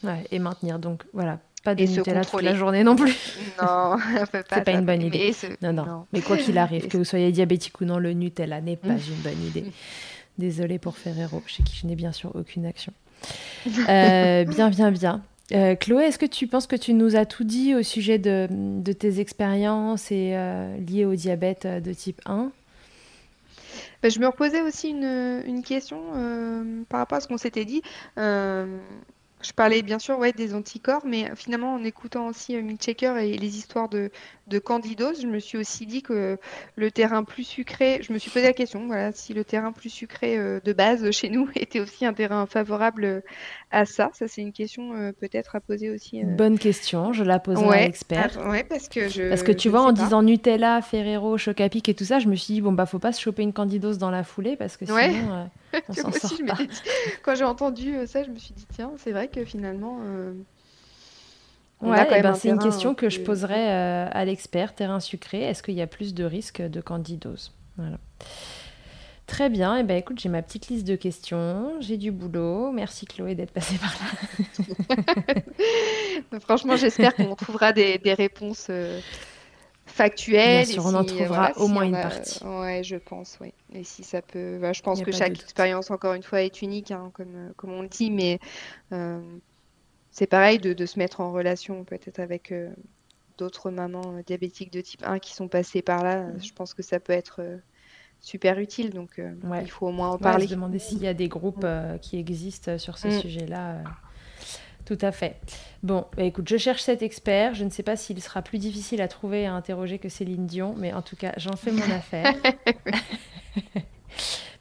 Ouais, et maintenir. Donc voilà, pas de Nutella toute la journée non plus. Non, c'est pas une bonne idée. Non, non, Mais quoi qu'il arrive, que vous soyez diabétique ou non, le Nutella n'est pas une bonne idée. Désolée pour Ferrero, chez qui je n'ai bien sûr aucune action. Euh, bien, bien, bien. Euh, Chloé, est-ce que tu penses que tu nous as tout dit au sujet de, de tes expériences et euh, liées au diabète de type 1 bah, je me reposais aussi une, question euh, par rapport à ce qu'on s'était dit. Euh, je parlais bien sûr des anticorps, mais finalement en écoutant aussi euh, Checker et les histoires de, de candidose, je me suis aussi dit que le terrain plus sucré, je me suis posé la question, voilà, si le terrain plus sucré euh, de base chez nous était aussi un terrain favorable euh, à ça. Ça, c'est une question peut-être à poser aussi. Bonne question, je la poserai à l'expert. Ah, ouais, parce que je. Parce que tu vois, en disant Nutella, Ferrero, Chocapic et tout ça, je me suis dit, bon, bah, faut pas se choper une candidose dans la foulée parce que sinon. Quand j'ai entendu euh, ça, je me suis dit, tiens, c'est vrai que finalement. Euh, ouais, eh ben, c'est une question que je poserais euh, à l'expert terrain sucré. Est-ce qu'il y a plus de risques de candidose voilà. Très bien. Et eh ben, écoute, j'ai ma petite liste de questions. J'ai du boulot. Merci Chloé d'être passée par là. Franchement, j'espère qu'on trouvera des, des réponses factuel. Bien sûr, on en trouvera au moins une partie. Ouais, je pense, oui. Et si ça peut. Bah, je pense que chaque expérience, encore une fois, est unique, hein, comme, euh, comme on le dit, mais euh, c'est pareil de, de, se mettre en relation peut-être avec euh, d'autres mamans diabétiques de type 1 qui sont passées par là. Mhm. Je pense que ça peut être super utile, donc il faut au moins en parler. se demander s'il y a des groupes mm. qui existent sur ce mm. sujet-là. Tout à fait. Bon, bah, écoute, je cherche cet expert. Je ne sais pas s'il sera plus difficile à trouver et à interroger que Céline Dion, mais en tout cas, j'en fais mon affaire.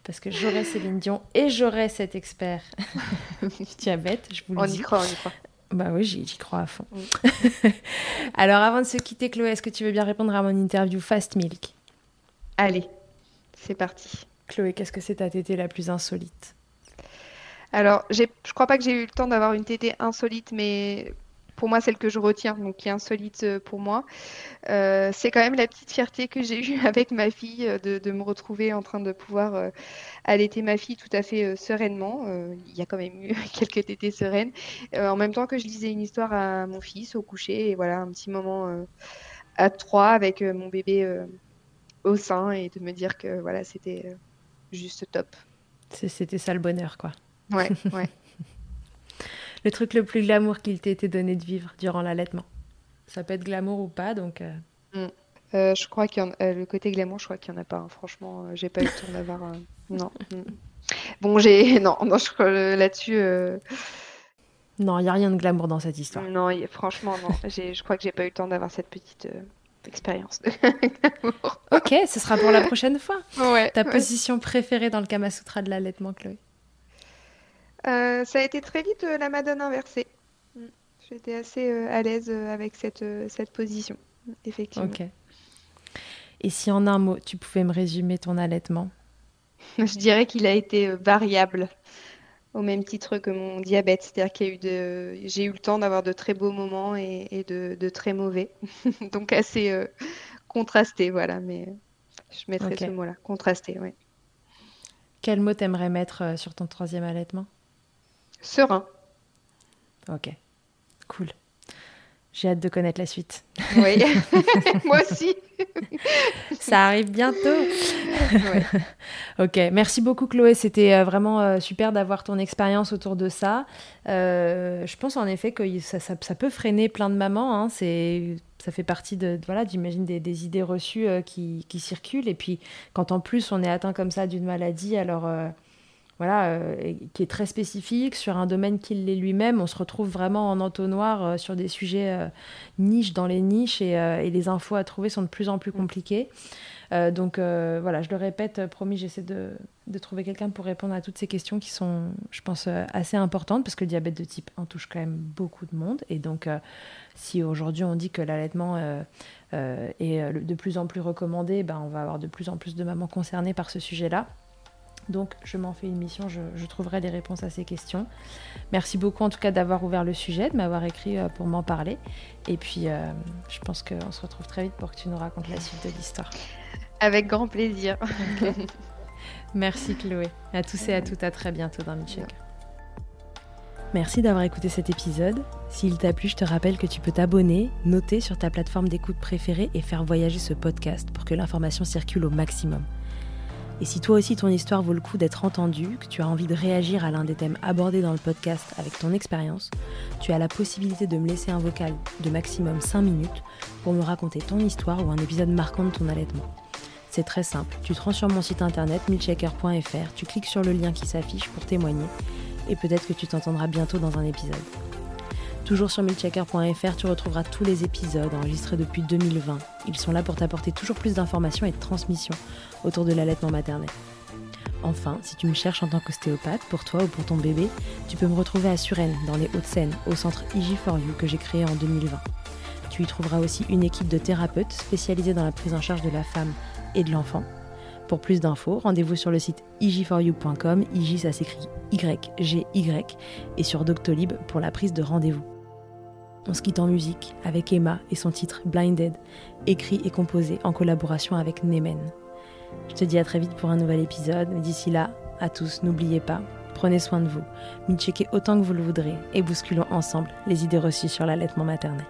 Parce que j'aurai Céline Dion et j'aurai cet expert diabète, je vous le on dis. On y croit, on y croit. Bah oui, j'y crois à fond. Alors, avant de se quitter, Chloé, est-ce que tu veux bien répondre à mon interview Fast Milk? Allez, c'est parti. Chloé, qu'est-ce que c'est ta tétée la plus insolite? Alors, je crois pas que j'ai eu le temps d'avoir une tétée insolite, mais pour moi, celle que je retiens, donc qui est insolite euh, pour moi, euh, c'est quand même la petite fierté que j'ai eue avec ma fille euh, de, me retrouver en train de pouvoir allaiter ma fille tout à fait sereinement. Il y a quand même eu quelques tétées sereines. en même temps que je lisais une histoire à mon fils au coucher, et voilà, un petit moment à trois avec mon bébé au sein et de me dire que voilà, c'était juste top. C'était ça le bonheur, quoi. Ouais, ouais. le truc le plus glamour qu'il t'ait été donné de vivre durant l'allaitement. Ça peut être glamour ou pas, donc. Euh. Mm. Euh, je crois qu'il euh, le côté glamour, je crois qu'il n'y en a pas. Hein. Franchement, j'ai pas eu le temps d'avoir. Non. Mm. Bon, j'ai. Non, non, je crois là-dessus. Non, il n'y a rien de glamour dans cette histoire. Non, franchement, non. je crois que j'ai pas eu le temps d'avoir cette petite expérience. ok, ce sera pour la prochaine fois. Ouais, Ta ouais. position préférée dans le Kama Sutra de l'allaitement, Chloé Euh, ça a été très vite euh, la madone inversée. J'étais assez euh, à l'aise euh, avec cette, euh, cette position, effectivement. Ok. Et si en un mot, tu pouvais me résumer ton allaitement? Je dirais qu'il a été euh, variable, au même titre que mon diabète. C'est-à-dire qu'il y a eu de... j'ai eu le temps d'avoir de très beaux moments et, et de, de très mauvais. Donc assez euh, contrasté, voilà. Mais je mettrais Ok. ce mot-là, contrasté, oui. Quel mot t'aimerais mettre euh, sur ton troisième allaitement? Serein, Ok, cool. J'ai hâte de connaître la suite. oui. Moi aussi. Ça arrive bientôt. Ouais. Ok, merci beaucoup Chloé. C'était euh, vraiment euh, super d'avoir ton expérience autour de ça. Euh, je pense en effet que ça, ça- ça peut freiner plein de mamans. hein. C'est, ça fait partie de, de- voilà, j'imagine des, des idées reçues euh, qui, qui circulent. Et puis quand en plus on est atteint comme ça d'une maladie, alors euh, voilà, euh, qui est très spécifique sur un domaine qui l'est lui-même, on se retrouve vraiment en entonnoir euh, sur des sujets euh, niches dans les niches et, les infos à trouver sont de plus en plus compliquées. Donc voilà, je le répète, promis, j'essaie de, trouver quelqu'un pour répondre à toutes ces questions qui sont, je pense, assez importantes parce que le diabète de type 1 touche quand même beaucoup de monde. Et donc, si aujourd'hui on dit que l'allaitement est de plus en plus recommandé, ben, on va avoir de plus en plus de mamans concernées par ce sujet-là. Donc, je m'en fais une mission, je, je trouverai les réponses à ces questions. Merci beaucoup en tout cas d'avoir ouvert le sujet, de m'avoir écrit euh, pour m'en parler. Et puis, euh, je pense qu'on se retrouve très vite pour que tu nous racontes la suite de l'histoire. Avec grand plaisir. Merci Chloé. À tous et à toutes, à très bientôt dans Milkshaker. Merci d'avoir écouté cet épisode. S'il t'a plu, je te rappelle que tu peux t'abonner, noter sur ta plateforme d'écoute préférée et faire voyager ce podcast pour que l'information circule au maximum. Et si toi aussi ton histoire vaut le coup d'être entendue, que tu as envie de réagir à l'un des thèmes abordés dans le podcast avec ton expérience, tu as la possibilité de me laisser un vocal de maximum 5 minutes pour me raconter ton histoire ou un épisode marquant de ton allaitement. C'est très simple, tu te rends sur mon site internet milchecker.fr, tu cliques sur le lien qui s'affiche pour témoigner et peut-être que tu t'entendras bientôt dans un épisode. Toujours sur milchecker.fr, tu retrouveras tous les épisodes enregistrés depuis 2020. Ils sont là pour t'apporter toujours plus d'informations et de transmissions autour de l'allaitement maternel. Enfin, si tu me cherches en tant qu'ostéopathe, pour toi ou pour ton bébé, tu peux me retrouver à Suresnes, dans les Hauts-de-Seine, au centre IG4U que j'ai créé en 2020. Tu y trouveras aussi une équipe de thérapeutes spécialisés dans la prise en charge de la femme et de l'enfant. Pour plus d'infos, rendez-vous sur le site ig4u.com, IG ça s'écrit Y-G-Y, et sur Doctolib pour la prise de rendez-vous. On se quitte en musique avec Emma et son titre Blinded, écrit et composé en collaboration avec Nemen. Je te dis à très vite pour un nouvel épisode, d'ici là, à tous, n'oubliez pas, prenez soin de vous, checkez autant que vous le voudrez et bousculons ensemble les idées reçues sur l'allaitement maternel.